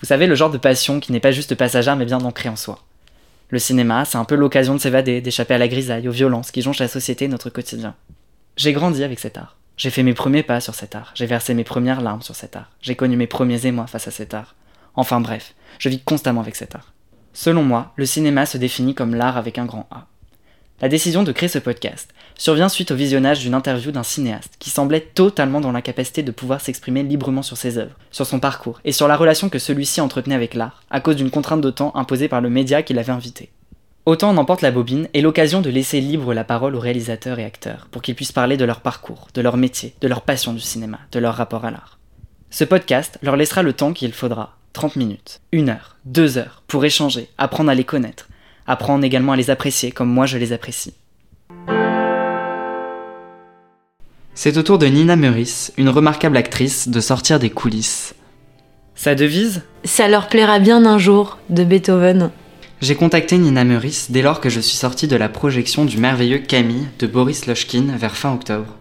Vous savez, le genre de passion qui n'est pas juste passagère mais bien ancrée en soi. Le cinéma, c'est un peu l'occasion de s'évader, d'échapper à la grisaille, aux violences qui jonchent la société et notre quotidien. J'ai grandi avec cet art. J'ai fait mes premiers pas sur cet art. J'ai versé mes premières larmes sur cet art. J'ai connu mes premiers émois face à cet art. Enfin bref, je vis constamment avec cet art. Selon moi, le cinéma se définit comme l'art avec un grand A. La décision de créer ce podcast survient suite au visionnage d'une interview d'un cinéaste qui semblait totalement dans l'incapacité de pouvoir s'exprimer librement sur ses œuvres, sur son parcours et sur la relation que celui-ci entretenait avec l'art, à cause d'une contrainte de temps imposée par le média qui l'avait invité. Autant en emporte la bobine est l'occasion de laisser libre la parole aux réalisateurs et acteurs pour qu'ils puissent parler de leur parcours, de leur métier, de leur passion du cinéma, de leur rapport à l'art. Ce podcast leur laissera le temps qu'il faudra 30 minutes, 1 heure, 2 heures, pour échanger, apprendre à les connaître, apprendre également à les apprécier comme moi je les apprécie. C'est au tour de Nina Meurice, une remarquable actrice, de sortir des coulisses. Sa devise? Ça leur plaira bien un jour, de Beethoven. J'ai contacté Nina Meurice dès lors que je suis sorti de la projection du merveilleux Camille de Boris Lochkin vers fin octobre.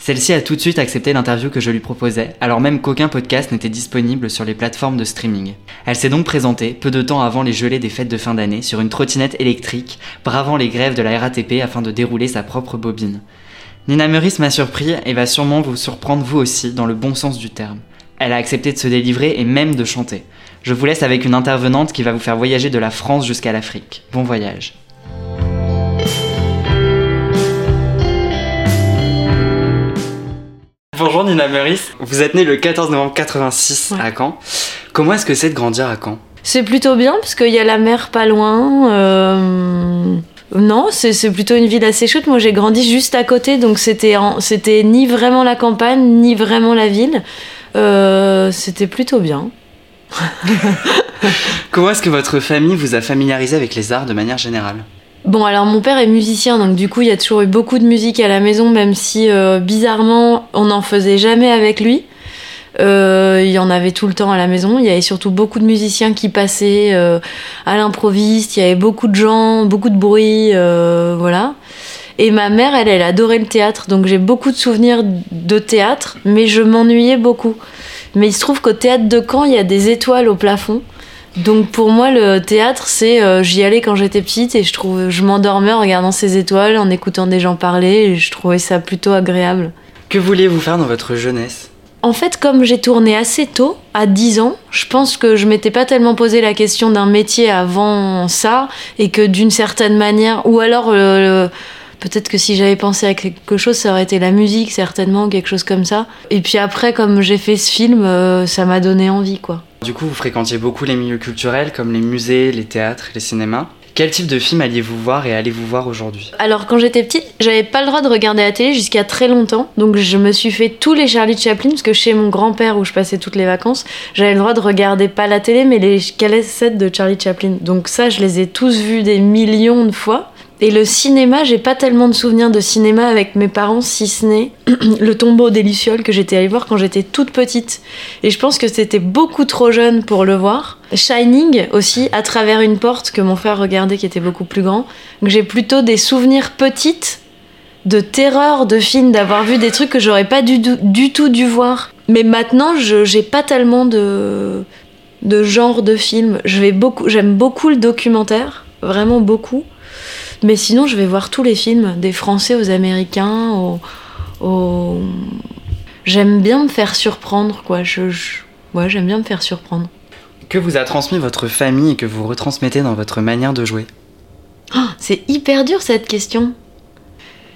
Celle-ci a tout de suite accepté l'interview que je lui proposais, alors même qu'aucun podcast n'était disponible sur les plateformes de streaming. Elle s'est donc présentée, peu de temps avant les gelées des fêtes de fin d'année, sur une trottinette électrique, bravant les grèves de la RATP afin de dérouler sa propre bobine. Nina Meurice m'a surpris et va sûrement vous surprendre vous aussi, dans le bon sens du terme. Elle a accepté de se délivrer et même de chanter. Je vous laisse avec une intervenante qui va vous faire voyager de la France jusqu'à l'Afrique. Bon voyage. Bonjour Nina Meurice, vous êtes née le 14 novembre 86 à Caen. Comment est-ce que c'est de grandir à Caen? C'est plutôt bien parce qu'il y a la mer pas loin. euh, Non, c'est plutôt une ville assez chouette. Moi, j'ai grandi juste à côté, donc c'était ni vraiment la campagne, ni vraiment la ville. Euh, c'était plutôt bien. Comment est-ce que votre famille vous a familiarisé avec les arts de manière générale? Bon, alors mon père est musicien, donc du coup, il y a toujours eu beaucoup de musique à la maison, même si euh, bizarrement, on n'en faisait jamais avec lui. Euh, il y en avait tout le temps à la maison. Il y avait surtout beaucoup de musiciens qui passaient euh, à l'improviste. Il y avait beaucoup de gens, beaucoup de bruit, voilà. Et ma mère, elle, elle adorait le théâtre, donc j'ai beaucoup de souvenirs de théâtre, mais je m'ennuyais beaucoup. Mais il se trouve qu'au théâtre de Caen, il y a des étoiles au plafond. Donc pour moi, le théâtre, c'est euh, j'y allais quand j'étais petite et je trouve, je m'endormais en regardant ces étoiles, en écoutant des gens parler. Et je trouvais ça plutôt agréable. Que vouliez-vous faire dans votre jeunesse? En fait, comme j'ai tourné assez tôt, à 10 ans, je pense que je m'étais pas tellement posé la question d'un métier avant ça et que d'une certaine manière, ou alors euh, le- peut-être que si j'avais pensé à quelque chose, ça aurait été la musique certainement, quelque chose comme ça. Et puis après, comme j'ai fait ce film, euh, ça m'a donné envie, quoi. Du coup, vous fréquentiez beaucoup les milieux culturels comme les musées, les théâtres, les cinémas. Quel type de film alliez-vous voir et allez-vous voir aujourd'hui? Alors quand j'étais petite, j'avais pas le droit de regarder la télé jusqu'à très longtemps. Donc je me suis fait tous les Charlie Chaplin parce que chez mon grand-père où je passais toutes les vacances, j'avais le droit de regarder pas la télé mais les cassettes de Charlie Chaplin. Donc ça, je les ai tous vus des millions de fois. Et le cinéma, j'ai pas tellement de souvenirs de cinéma avec mes parents, si ce n'est le tombeau des Lucioles que j'étais allée voir quand j'étais toute petite. Et je pense que c'était beaucoup trop jeune pour le voir. Shining aussi, à travers une porte que mon frère regardait qui était beaucoup plus grand. Donc j'ai plutôt des souvenirs petites de terreur de films, d'avoir vu des trucs que j'aurais pas du, tout dû voir. Mais maintenant, j'ai pas tellement de, de genre de film. Vais beaucoup, j'aime beaucoup le documentaire, vraiment beaucoup. Mais sinon, je vais voir tous les films, des Français aux Américains, aux. aux- J'aime bien me faire surprendre, quoi. Je, je- Ouais, j'aime bien me faire surprendre. Que vous a transmis votre famille et que vous retransmettez dans votre manière de jouer? Oh, c'est hyper dur cette question.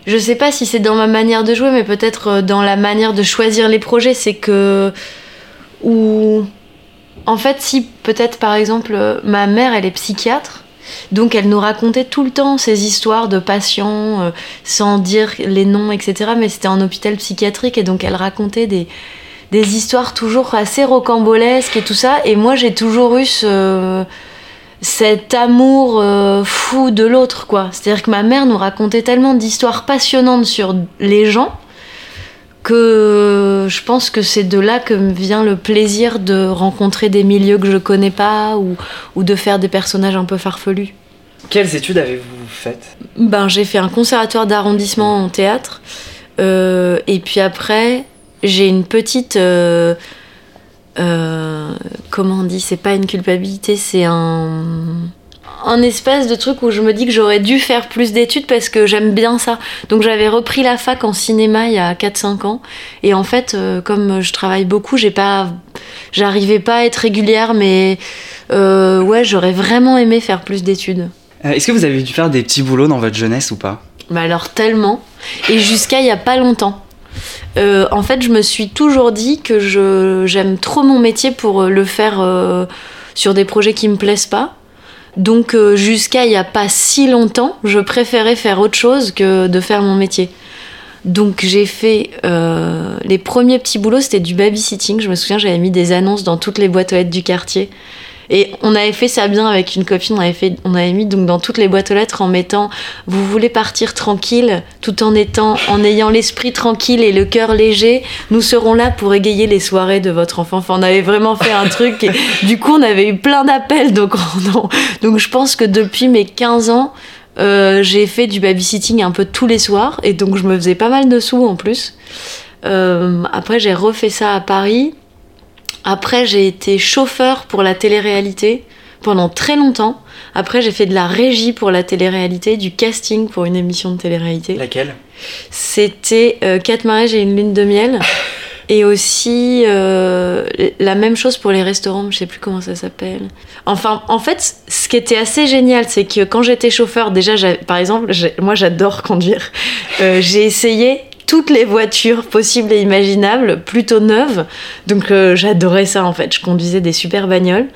Je sais pas si c'est dans ma manière de jouer, mais peut-être euh, dans la manière de choisir les projets. C'est que. Ou. En fait, si peut-être par exemple, euh, ma mère, elle est psychiatre. Donc elle nous racontait tout le temps ces histoires de patients, euh, sans dire les noms, etc. Mais c'était en hôpital psychiatrique et donc elle racontait des, histoires toujours assez rocambolesques et tout ça. Et moi j'ai toujours eu ce, cet amour euh, fou de l'autre, quoi. C'est-à-dire que ma mère nous racontait tellement d'histoires passionnantes sur les gens que je pense que c'est de là que me vient le plaisir de rencontrer des milieux que je connais pas ou, ou de faire des personnages un peu farfelus. Quelles études avez-vous faites? Ben, j'ai fait un conservatoire d'arrondissement en théâtre. Euh, et puis après, j'ai une petite. euh, euh, comment on dit? C'est pas une culpabilité, c'est un. Un espèce de truc où je me dis que j'aurais dû faire plus d'études parce que j'aime bien ça. Donc j'avais repris la fac en cinéma il y a 4-5 ans. Et en fait, euh, comme je travaille beaucoup, j'ai pas. J'arrivais pas à être régulière, mais euh, ouais, j'aurais vraiment aimé faire plus d'études. Euh, Est-ce que vous avez dû faire des petits boulots dans votre jeunesse ou pas? Mais alors tellement. Et jusqu'à il y a pas longtemps. Euh, en fait, je me suis toujours dit que j'aime trop mon métier pour le faire euh, sur des projets qui me plaisent pas. Donc euh, jusqu'à il y a pas si longtemps, je préférais faire autre chose que de faire mon métier. Donc j'ai fait euh, les premiers petits boulots, c'était du babysitting. Je me souviens, j'avais mis des annonces dans toutes les boîtes aux lettres du quartier. Et on avait fait ça bien avec une copine, on avait, fait, on avait mis donc dans toutes les boîtes aux lettres en mettant Vous voulez partir tranquille tout en, étant, en ayant l'esprit tranquille et le cœur léger, nous serons là pour égayer les soirées de votre enfant. Enfin, on avait vraiment fait un truc et du coup on avait eu plein d'appels. Donc, donc je pense que depuis mes 15 ans, euh, j'ai fait du babysitting un peu tous les soirs et donc je me faisais pas mal de sous en plus. Euh, après j'ai refait ça à Paris. Après j'ai été chauffeur pour la télé-réalité pendant très longtemps. Après j'ai fait de la régie pour la télé-réalité, du casting pour une émission de télé-réalité. Laquelle? C'était euh, Quatre mariages et une lune de miel. Et aussi euh, la même chose pour les restaurants, je sais plus comment ça s'appelle. Enfin, en fait, ce qui était assez génial, c'est que quand j'étais chauffeur, déjà, par exemple, moi j'adore conduire. Euh, j'ai essayé toutes les voitures possibles et imaginables, plutôt neuves. Donc euh, j'adorais ça en fait. Je conduisais des super bagnoles.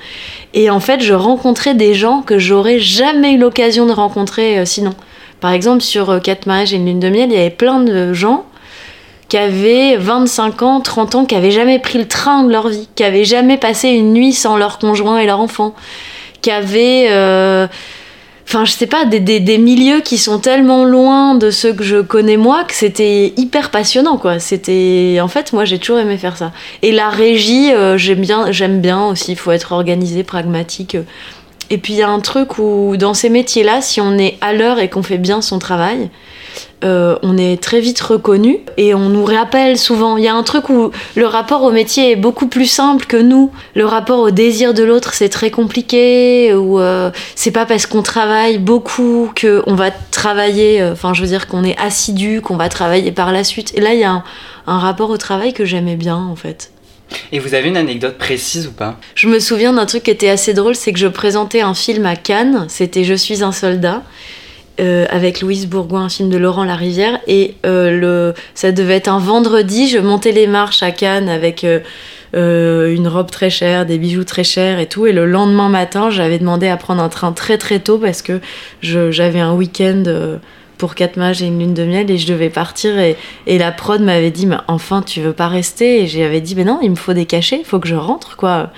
Et en fait, je rencontrais des gens que j'aurais jamais eu l'occasion de rencontrer euh, sinon. Par exemple, sur euh, Quatre mariages et une lune de miel, il y avait plein de gens qui avaient 25 ans, 30 ans, qui avaient jamais pris le train de leur vie, qui avaient jamais passé une nuit sans leur conjoint et leur enfant, qui avaient, euh, enfin je sais pas, des, des, des milieux qui sont tellement loin de ceux que je connais moi que c'était hyper passionnant quoi. C'était, en fait, moi j'ai toujours aimé faire ça. Et la régie, euh, j'aime bien, j'aime bien aussi. Il faut être organisé, pragmatique. Et puis il y a un truc où dans ces métiers-là, si on est à l'heure et qu'on fait bien son travail, euh, on est très vite reconnu et on nous rappelle souvent. Il y a un truc où le rapport au métier est beaucoup plus simple que nous. Le rapport au désir de l'autre, c'est très compliqué. Ou euh, c'est pas parce qu'on travaille beaucoup que on va travailler. euh, Enfin, je veux dire qu'on est assidu, qu'on va travailler par la suite. Et là, il y a un, un rapport au travail que j'aimais bien en fait. Et vous avez une anecdote précise ou pas? Je me souviens d'un truc qui était assez drôle, c'est que je présentais un film à Cannes, c'était Je suis un soldat, euh, avec Louise Bourgoin, un film de Laurent Larivière, et euh, le, ça devait être un vendredi, je montais les marches à Cannes avec euh, une robe très chère, des bijoux très chers et tout, et le lendemain matin, j'avais demandé à prendre un train très très tôt parce que j'avais un week-end... pour quatre mages et une lune de miel et je devais partir et, et la prod m'avait dit mais enfin tu veux pas rester? Et j'avais dit mais non il me faut des cachets il faut que je rentre quoi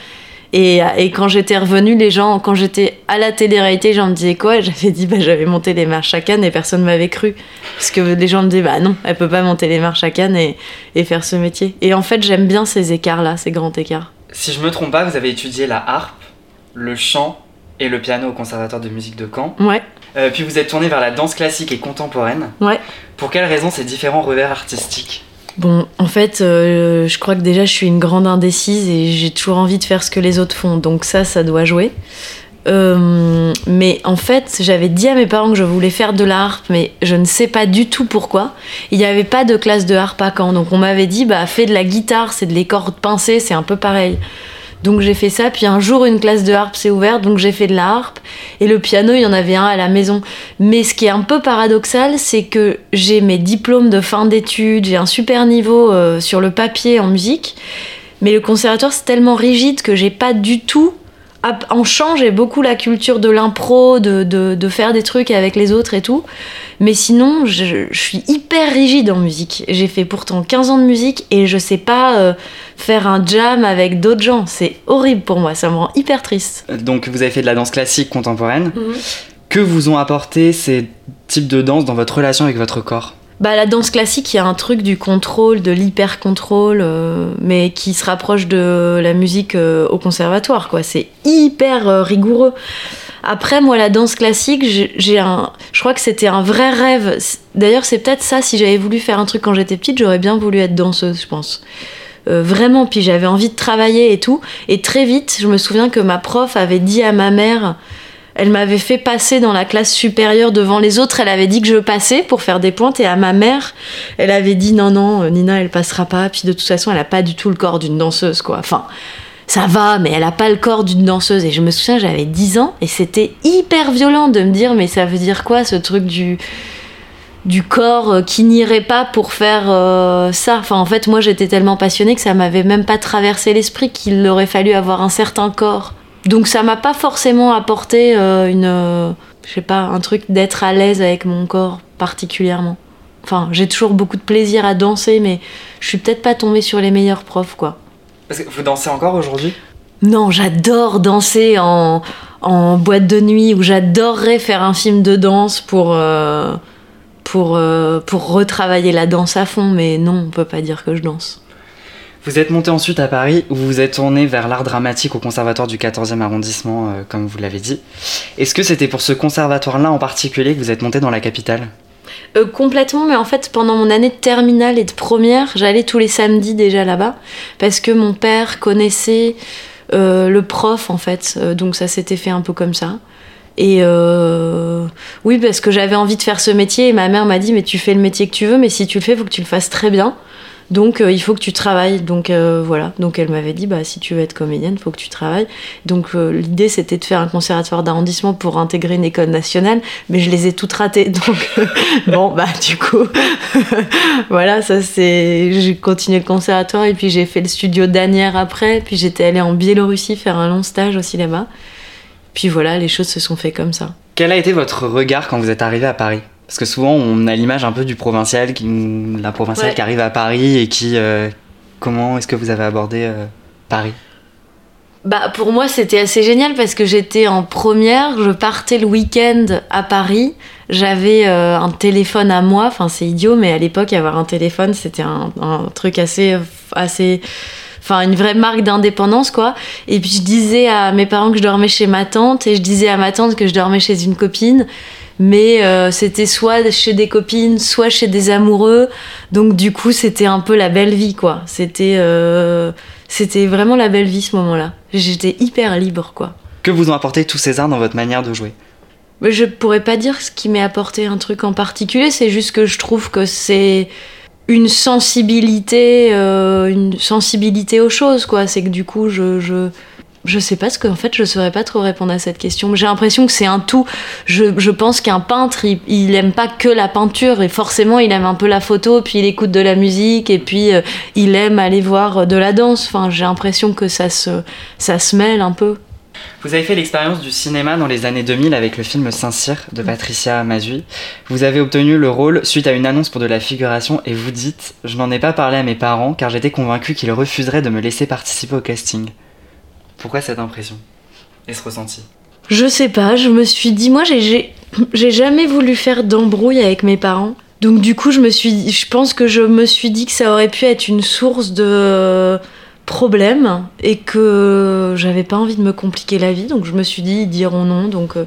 et, et quand j'étais revenue les gens quand j'étais à la télé-réalité les gens me disaient quoi? J'avais dit bah j'avais monté les marches à Cannes et personne m'avait cru. Parce que les gens me disaient bah non elle peut pas monter les marches à Cannes et, et faire ce métier. Et en fait j'aime bien ces écarts là ces grands écarts. Si je me trompe pas, vous avez étudié la harpe, le chant et le piano au Conservatoire de musique de Caen. ouais. Euh, puis vous êtes tourné vers la danse classique et contemporaine. ouais. Pour quelles raisons ces différents revers artistiques? Bon, en fait, euh, je crois que déjà je suis une grande indécise et j'ai toujours envie de faire ce que les autres font, donc ça, ça doit jouer. Euh, mais en fait, j'avais dit à mes parents que je voulais faire de la harpe, mais je ne sais pas du tout pourquoi. Il n'y avait pas de classe de harpe à Caen, donc on m'avait dit, bah fais de la guitare, c'est de les cordes pincées, c'est un peu pareil. Donc j'ai fait ça, puis un jour une classe de harpe s'est ouverte, donc j'ai fait de la harpe. Et le piano, il y en avait un à la maison. Mais ce qui est un peu paradoxal, c'est que j'ai mes diplômes de fin d'études, j'ai un super niveau euh, sur le papier en musique, mais le conservatoire c'est tellement rigide que j'ai pas du tout en chant, j'ai beaucoup la culture de l'impro, de, de, faire des trucs avec les autres et tout. Mais sinon, je, suis hyper rigide en musique. J'ai fait pourtant 15 ans de musique et je sais pas euh, faire un jam avec d'autres gens. C'est horrible pour moi, ça me rend hyper triste. Donc vous avez fait de la danse classique contemporaine. Mhm. Que vous ont apporté ces types de danse dans votre relation avec votre corps? Bah, la danse classique, il y a un truc du contrôle, de l'hyper-contrôle, euh, mais qui se rapproche de la musique euh, au conservatoire, quoi. C'est hyper euh, rigoureux. Après, moi, la danse classique, j'ai un, je crois que c'était un vrai rêve. D'ailleurs, c'est peut-être ça. Si j'avais voulu faire un truc quand j'étais petite, j'aurais bien voulu être danseuse, je pense. vraiment, puis j'avais envie de travailler et tout. Et très vite, je me souviens que ma prof avait dit à ma mère elle m'avait fait passer dans la classe supérieure devant les autres. Elle avait dit que je passais pour faire des pointes. Et à ma mère, elle avait dit non, non, euh, Nina, elle passera pas. Puis de toute façon, elle a pas du tout le corps d'une danseuse, quoi. Enfin, ça va, mais elle a pas le corps d'une danseuse. Et je me souviens, j'avais 10 ans et c'était hyper violent de me dire, mais ça veut dire quoi ce truc du du corps euh, qui n'irait pas pour faire euh, ça? Enfin, en fait, moi, j'étais tellement passionnée que ça m'avait même pas traversé l'esprit qu'il aurait fallu avoir un certain corps donc ça m'a pas forcément apporté euh, une, euh, je sais pas, un truc d'être à l'aise avec mon corps particulièrement. Enfin, j'ai toujours beaucoup de plaisir à danser, mais je suis peut-être pas tombée sur les meilleurs profs, quoi. Parce que vous dansez encore aujourd'hui? Non, j'adore danser en, en, boîte de nuit, ou j'adorerais faire un film de danse pour, euh, pour, pour retravailler la danse à fond, mais non, on peut pas dire que je danse. Vous êtes monté ensuite à Paris où vous vous êtes tourné vers l'art dramatique au conservatoire du 14e arrondissement, euh, comme vous l'avez dit. Est-ce que c'était pour ce conservatoire-là en particulier que vous êtes monté dans la capitale? Euh, complètement, mais en fait, pendant mon année de terminale et de première, j'allais tous les samedis déjà là-bas parce que mon père connaissait euh, le prof en fait, donc ça s'était fait un peu comme ça. Et oui, parce que j'avais envie de faire ce métier et ma mère m'a dit Mais tu fais le métier que tu veux, mais si tu le fais, il faut que tu le fasses très bien. Donc euh, il faut que tu travailles. Donc euh, voilà. Donc elle m'avait dit bah si tu veux être comédienne, il faut que tu travailles. Donc euh, l'idée c'était de faire un conservatoire d'arrondissement pour intégrer une école nationale, mais je les ai toutes ratées. Donc bon bah du coup voilà ça c'est j'ai continué le conservatoire et puis j'ai fait le studio d'Anière après. Puis j'étais allée en Biélorussie faire un long stage aussi là-bas. Puis voilà les choses se sont fait comme ça. Quel a été votre regard quand vous êtes arrivé à Paris? Parce que souvent, on a l'image un peu du provincial, qui, la provinciale qui arrive à Paris et qui. Euh, comment est-ce que vous avez abordé euh, Paris? Bah, pour moi, c'était assez génial parce que j'étais en première, je partais le week-end à Paris, j'avais euh, un téléphone à moi, enfin c'est idiot, mais à l'époque, avoir un téléphone, c'était un, un, truc assez. assez enfin une vraie marque d'indépendance quoi et puis je disais à mes parents que je dormais chez ma tante et je disais à ma tante que je dormais chez une copine mais euh, c'était soit chez des copines, soit chez des amoureux. Donc du coup, c'était un peu la belle vie, quoi. C'était euh, c'était vraiment la belle vie ce moment-là. J'étais hyper libre, quoi. Que vous ont apporté tous ces arts dans votre manière de jouer? Je pourrais pas dire ce qui m'est apporté un truc en particulier. C'est juste que je trouve que c'est une sensibilité, euh, une sensibilité aux choses, quoi. C'est que du coup, je, je je sais pas ce qu'en fait je saurais pas trop répondre à cette question. J'ai l'impression que c'est un tout. Je, pense qu'un peintre, il, aime pas que la peinture et forcément il aime un peu la photo, puis il écoute de la musique et puis euh, il aime aller voir de la danse. Enfin, j'ai l'impression que ça se, ça se mêle un peu. Vous avez fait l'expérience du cinéma dans les années 2000 avec le film Saint-Cyr de Patricia Mazui. Vous avez obtenu le rôle suite à une annonce pour de la figuration et vous dites Je n'en ai pas parlé à mes parents car j'étais convaincu qu'ils refuseraient de me laisser participer au casting. Pourquoi cette impression et ce ressenti? Je sais pas, je me suis dit, moi j'ai jamais voulu faire d'embrouille avec mes parents. Donc du coup, je me suis, je pense que je me suis dit que ça aurait pu être une source de problèmes et que j'avais pas envie de me compliquer la vie. Donc je me suis dit, ils diront non. Donc euh,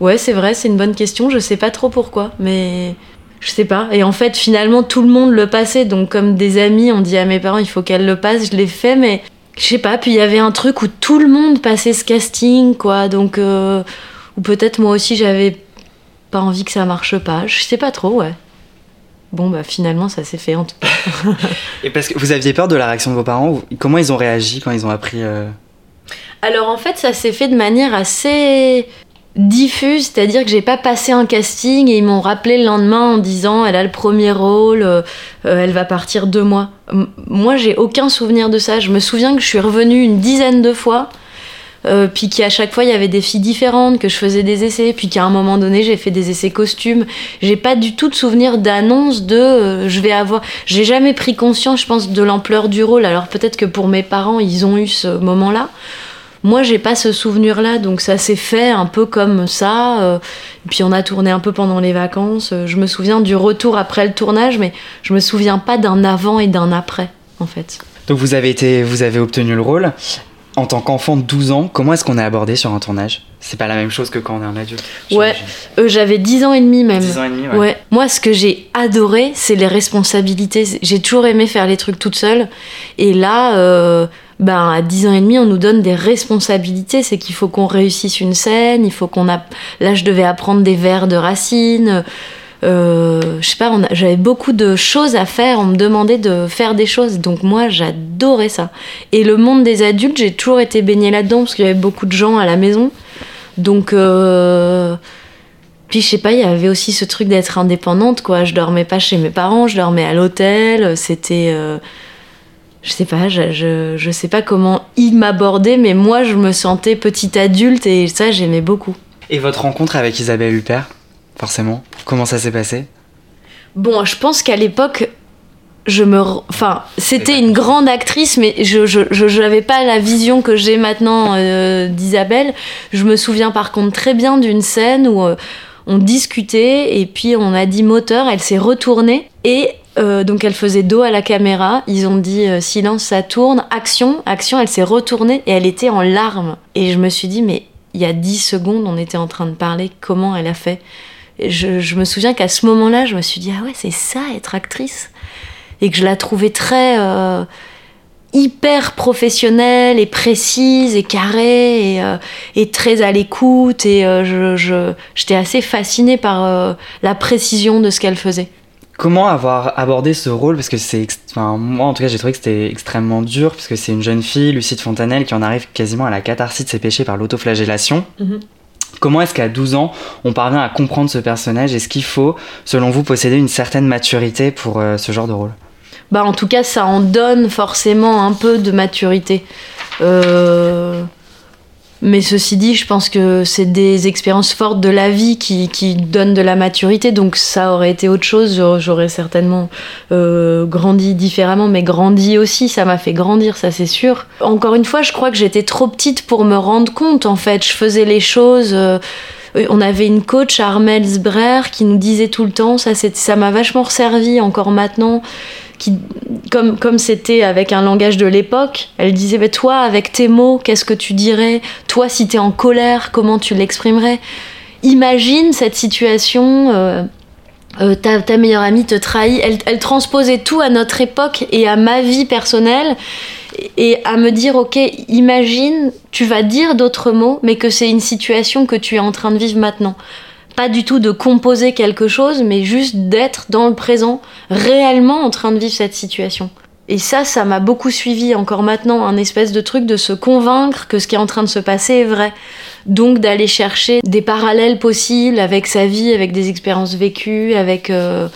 ouais, c'est vrai, c'est une bonne question. Je sais pas trop pourquoi, mais je sais pas. Et en fait, finalement, tout le monde le passait. Donc, comme des amis, on dit à mes parents, il faut qu'elle le passe. Je l'ai fait, mais je sais pas, puis il y avait un truc où tout le monde passait ce casting, quoi. Donc, euh, ou peut-être moi aussi j'avais pas envie que ça marche pas. Je sais pas trop, ouais. Bon, bah finalement ça s'est fait en tout cas. Et parce que vous aviez peur de la réaction de vos parents Comment ils ont réagi quand ils ont appris euh? Alors en fait, ça s'est fait de manière assez diffuse, c'est-à-dire que j'ai pas passé un casting et ils m'ont rappelé le lendemain en disant elle a le premier rôle, euh, elle va partir deux mois. moi j'ai aucun souvenir de ça. Je me souviens que je suis revenue une dizaine de fois euh, puis qu'à chaque fois il y avait des filles différentes, que je faisais des essais, puis qu'à un moment donné j'ai fait des essais costumes. J'ai pas du tout de souvenir d'annonce de euh, je vais avoir. J'ai jamais pris conscience, je pense, de l'ampleur du rôle. Alors peut-être que pour mes parents ils ont eu ce moment-là. Moi, j'ai pas ce souvenir-là, donc ça s'est fait un peu comme ça. Euh, puis on a tourné un peu pendant les vacances. Je me souviens du retour après le tournage, mais je me souviens pas d'un avant et d'un après, en fait. Donc vous avez été, vous avez obtenu le rôle en tant qu'enfant de 12 ans, comment est-ce qu'on est abordé sur un tournage? C'est pas la même chose que quand on est un adulte. Ouais, euh, j'avais 10 ans et demi même. 10 ans et demi, ouais. ouais. Moi, ce que j'ai adoré, c'est les responsabilités. J'ai toujours aimé faire les trucs toute seule. Et là, euh, ben, à 10 ans et demi, on nous donne des responsabilités. C'est qu'il faut qu'on réussisse une scène, il faut qu'on a. Là, je devais apprendre des vers de racines. Euh, je sais pas, j'avais beaucoup de choses à faire, on me demandait de faire des choses, donc moi j'adorais ça. Et le monde des adultes, j'ai toujours été baignée là-dedans parce qu'il y avait beaucoup de gens à la maison. Donc, euh... puis je sais pas, il y avait aussi ce truc d'être indépendante, quoi. Je dormais pas chez mes parents, je dormais à l'hôtel, c'était. Euh... Je sais pas, je, je, je sais pas comment ils m'abordaient, mais moi je me sentais petite adulte et ça j'aimais beaucoup. Et votre rencontre avec Isabelle Huppert forcément. Comment ça s'est passé? Bon, je pense qu'à l'époque, je me. Enfin, c'était une grande actrice, mais je n'avais pas la vision que j'ai maintenant euh, d'Isabelle. Je me souviens par contre très bien d'une scène où euh, on discutait et puis on a dit moteur, elle s'est retournée et. Euh, donc elle faisait dos à la caméra, ils ont dit silence ça tourne, action, action, elle s'est retournée et elle était en larmes. Et je me suis dit mais il y a 10 secondes on était en train de parler, comment elle a fait? Je, me souviens qu'à ce moment-là, je me suis dit, ah ouais, c'est ça, être actrice. Et que je la trouvais très euh, hyper professionnelle et précise et carrée et, euh, très à l'écoute. Et euh, j'étais assez fascinée par la précision de ce qu'elle faisait. Comment avoir abordé ce rôle? Parce que c'est. Enfin, moi, en tout cas, j'ai trouvé que c'était extrêmement dur, parce que c'est une jeune fille, Lucide Fontanelle, qui en arrive quasiment à la catharsis de ses péchés par l'autoflagellation. Mm-hmm. Comment est-ce qu'à 12 ans, on parvient à comprendre ce personnage? Est-ce qu'il faut, selon vous, posséder une certaine maturité pour euh, ce genre de rôle? Bah, en tout cas, ça en donne forcément un peu de maturité. Euh, mais ceci dit, je pense que c'est des expériences fortes de la vie qui, qui, donnent de la maturité, donc ça aurait été autre chose. J'aurais certainement euh, grandi différemment, mais grandi aussi, ça m'a fait grandir, ça c'est sûr. Encore une fois, je crois que j'étais trop petite pour me rendre compte, en fait. Je faisais les choses. Euh, on avait une coach, Armel Zbrer, qui nous disait tout le temps, ça m'a vachement resservi encore maintenant comme c'était avec un langage de l'époque, elle disait mais toi avec tes mots, qu'est-ce que tu dirais? Toi si tu es en colère, comment tu l'exprimerais? Imagine cette situation. Euh, euh, ta, ta, meilleure amie te trahit. Elle, elle, transposait tout à notre époque et à ma vie personnelle et à me dire ok imagine tu vas dire d'autres mots mais que c'est une situation que tu es en train de vivre maintenant pas du tout de composer quelque chose, mais juste d'être dans le présent, réellement en train de vivre cette situation. Et ça, ça m'a beaucoup suivi encore maintenant, un espèce de truc de se convaincre que ce qui est en train de se passer est vrai. Donc d'aller chercher des parallèles possibles avec sa vie, avec des expériences vécues, avec... Euh,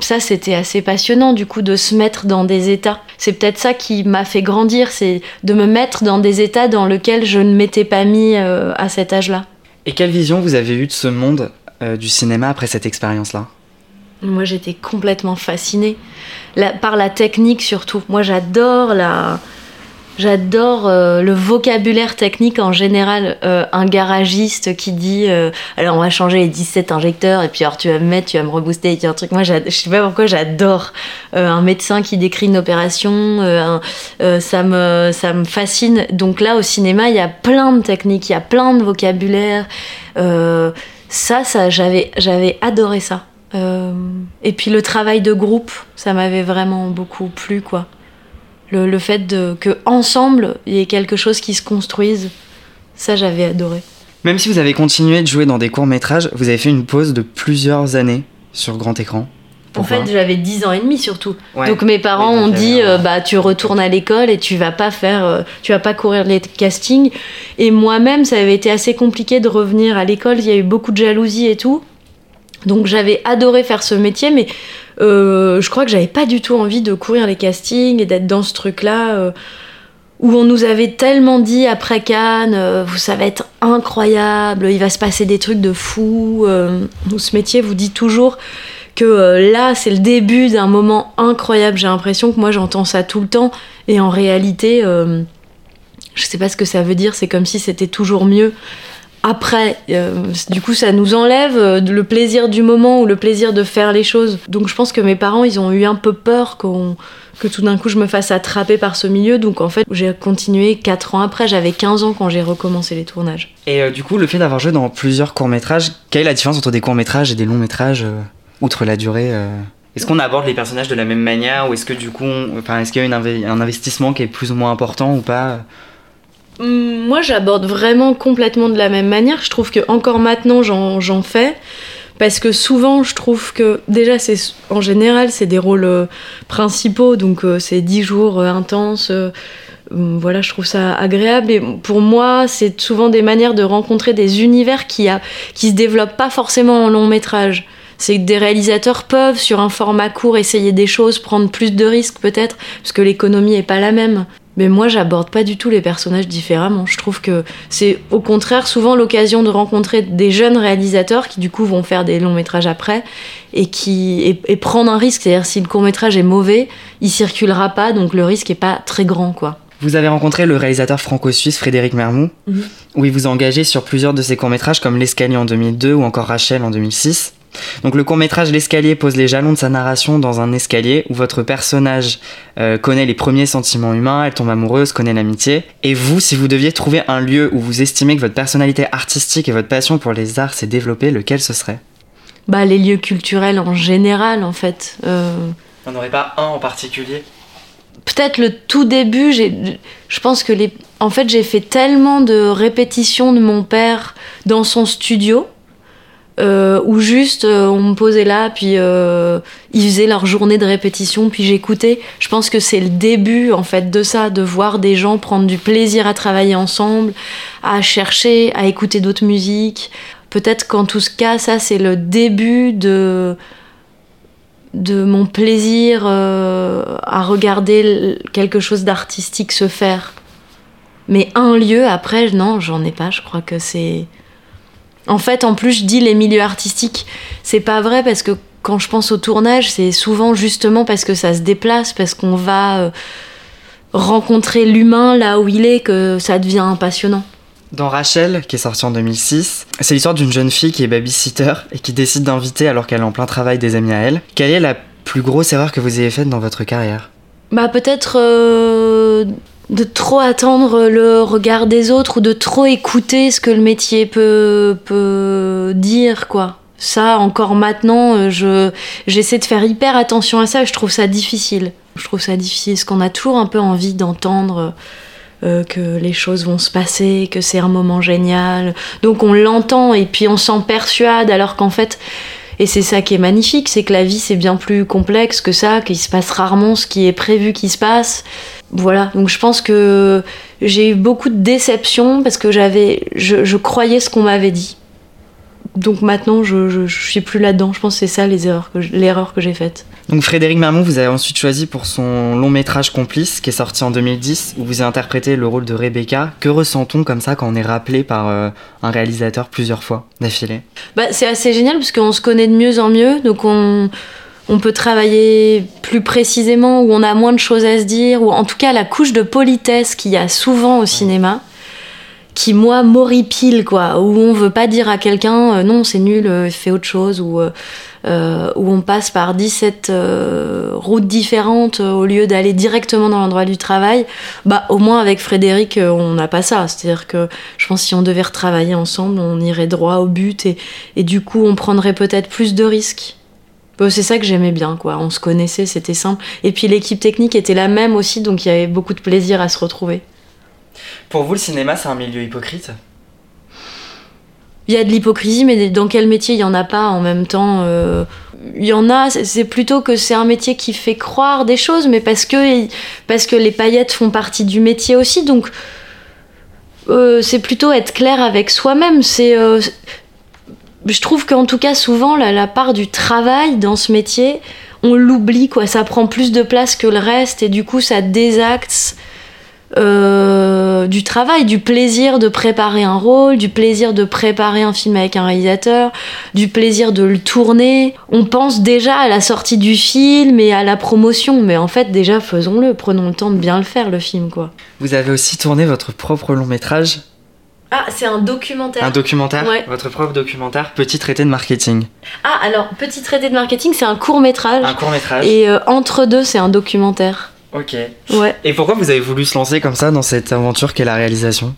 ça, c'était assez passionnant, du coup, de se mettre dans des états. C'est peut-être ça qui m'a fait grandir, c'est de me mettre dans des états dans lesquels je ne m'étais pas mis euh, à cet âge-là. Et quelle vision vous avez eue de ce monde euh, du cinéma après cette expérience-là Moi, j'étais complètement fascinée par la technique surtout. Moi, j'adore la, J'adore euh, le vocabulaire technique en général. Euh, un garagiste qui dit Alors, on va changer les 17 injecteurs, et puis alors tu vas me mettre, tu vas me rebooster, et un truc. Moi, je sais pas pourquoi j'adore. un médecin qui décrit une opération, ça, me, ça me fascine. Donc là, au cinéma, il y a plein de techniques, il y a plein de vocabulaire ça, ça j'avais, j'avais adoré ça. Euh, et puis le travail de groupe, ça m'avait vraiment beaucoup plu, quoi. Le, le fait de, que ensemble, il y ait quelque chose qui se construise, ça, j'avais adoré. Même si vous avez continué de jouer dans des courts métrages, vous avez fait une pause de plusieurs années sur grand écran en fait, j'avais 10 ans et demi surtout. Donc mes parents ont dit euh, bah tu retournes à l'école et tu vas pas faire euh, tu vas pas courir les castings et moi-même ça avait été assez compliqué de revenir à l'école, il y a eu beaucoup de jalousie et tout. Donc j'avais adoré faire ce métier mais euh, je crois que j'avais pas du tout envie de courir les castings et d'être dans ce truc là où on nous avait tellement dit après Cannes, euh, vous ça va être incroyable, il va se passer des trucs de fou. Euh, ce métier vous dit toujours que euh, là c'est le début d'un moment incroyable. J'ai l'impression que moi j'entends ça tout le temps et en réalité, je sais pas ce que ça veut dire. C'est comme si c'était toujours mieux après. du coup, ça nous enlève le plaisir du moment ou le plaisir de faire les choses. Donc, je pense que mes parents, ils ont eu un peu peur que tout d'un coup je me fasse attraper par ce milieu. Donc en fait, j'ai continué 4 ans après. J'avais 15 ans quand j'ai recommencé les tournages. Et euh, du coup, le fait d'avoir joué dans plusieurs courts-métrages, quelle est la différence entre des courts-métrages et des longs-métrages, euh, outre la durée euh Est-ce qu'on aborde les personnages de la même manière ou est-ce que du coup, enfin, est-ce qu'il y a un investissement qui est plus ou moins important ou pas? Hum, Moi, j'aborde vraiment complètement de la même manière. Je trouve que encore maintenant, j'en fais. Parce que souvent je trouve que déjà c'est en général c'est des rôles euh, principaux. Donc euh, c'est 10 jours euh, intenses. Hum, voilà je trouve ça agréable. Et pour moi c'est souvent des manières de rencontrer des univers qui a qui se développent pas forcément en long métrage c'est que des réalisateurs peuvent sur un format court essayer des choses prendre plus de risques peut-être parce que l'économie est pas la même mais moi, j'aborde pas du tout les personnages différemment. Je trouve que c'est au contraire souvent l'occasion de rencontrer des jeunes réalisateurs qui du coup vont faire des longs métrages après et qui et, prendre un risque. C'est-à-dire si le court métrage est mauvais, il circulera pas, donc le risque est pas très grand, quoi. Vous avez rencontré le réalisateur franco-suisse Frédéric Mermou, mhm. où il vous a engagé sur plusieurs de ses courts-métrages comme L'Escalier en 2002 ou encore Rachel en 2006. Donc le court-métrage L'escalier pose les jalons de sa narration dans un escalier où votre personnage euh, connaît les premiers sentiments humains, elle tombe amoureuse, connaît l'amitié. Et vous, si vous deviez trouver un lieu où vous estimez que votre personnalité artistique et votre passion pour les arts s'est développée, lequel ce serait? Bah les lieux culturels en général en fait. Euh... On n'aurait pas un en particulier? Peut-être le tout début, je pense que les, en fait j'ai fait tellement de répétitions de mon père dans son studio euh, où juste euh, on me posait là, puis euh, ils faisaient leur journée de répétition, puis j'écoutais. Je pense que c'est le début en fait de ça, de voir des gens prendre du plaisir à travailler ensemble, à chercher, à écouter d'autres musiques. Peut-être qu'en tout cas, ça c'est le début de de mon plaisir à regarder quelque chose d'artistique se faire. Mais un lieu après, non, j'en ai pas. Je crois que c'est en fait, en plus, je dis les milieux artistiques. C'est pas vrai parce que quand je pense au tournage, c'est souvent justement parce que ça se déplace, parce qu'on va euh, rencontrer l'humain là où il est que ça devient passionnant. Dans Rachel, qui est sorti en 2006, c'est l'histoire d'une jeune fille qui est babysitter et qui décide d'inviter, alors qu'elle est en plein travail, des amis à elle. Quelle est la plus grosse erreur que vous ayez faite dans votre carrière? Bah peut-être euh, de trop attendre le regard des autres ou de trop écouter ce que le métier peut, peut dire, quoi. Ça, encore maintenant, euh, je, j'essaie de faire hyper attention à ça. Je trouve ça difficile. Je trouve ça difficile parce qu'on a toujours un peu envie d'entendre euh, que les choses vont se passer, que c'est un moment génial. Donc on l'entend et puis on s'en persuade alors qu'en fait, et c'est ça qui est magnifique, c'est que la vie c'est bien plus complexe que ça, qu'il se passe rarement ce qui est prévu qui se passe. Voilà, donc je pense que j'ai eu beaucoup de déceptions parce que j'avais, je, croyais ce qu'on m'avait dit. Donc maintenant, je, je, suis plus là-dedans. Je pense que c'est ça les erreurs que l'erreur que j'ai faite. Donc Frédéric Marmont, vous avez ensuite choisi pour son long métrage Complice, qui est sorti en 2010, où vous avez interprété le rôle de Rebecca. Que ressent-on comme ça quand on est rappelé par euh, un réalisateur plusieurs fois d'affilée? Bah, C'est assez génial parce qu'on se connaît de mieux en mieux, donc on, on peut travailler plus précisément, où on a moins de choses à se dire, ou en tout cas la couche de politesse qu'il y a souvent au cinéma, qui moi m'horripile, quoi, où on veut pas dire à quelqu'un euh, non c'est nul, euh, fais autre chose, ou euh, où on passe par 17 routes différentes au lieu d'aller directement dans l'endroit du travail, bah au moins avec Frédéric on n'a pas ça, c'est-à-dire que je pense que si on devait retravailler ensemble on irait droit au but et du coup on prendrait peut-être plus de risques. C'est ça que j'aimais bien, quoi. On se connaissait, c'était simple. Et puis l'équipe technique était la même aussi, donc il y avait beaucoup de plaisir à se retrouver. Pour vous, le cinéma, c'est un milieu hypocrite? Il y a de l'hypocrisie, mais dans quel métier? Il n'y en a pas en même temps euh, Il y en a, c'est plutôt que c'est un métier qui fait croire des choses, mais parce que, parce que les paillettes font partie du métier aussi, donc. Euh, c'est plutôt être clair avec soi-même. C'est euh, je trouve qu'en tout cas, souvent, la, part du travail dans ce métier, on l'oublie, quoi. Ça prend plus de place que le reste et du coup, ça désaxe euh, du travail, du plaisir de préparer un rôle, du plaisir de préparer un film avec un réalisateur, du plaisir de le tourner. On pense déjà à la sortie du film et à la promotion, mais en fait déjà faisons-le, prenons le temps de bien le faire le film quoi. Vous avez aussi tourné votre propre long métrage. Ah, c'est un documentaire. Un documentaire Ouais. Votre propre documentaire, Petit traité de marketing. Ah, alors, petit traité de marketing, c'est un court métrage. Un court métrage. Et euh, entre deux, c'est un documentaire. Ok. Ouais. Et pourquoi vous avez voulu se lancer comme ça dans cette aventure qu'est la réalisation?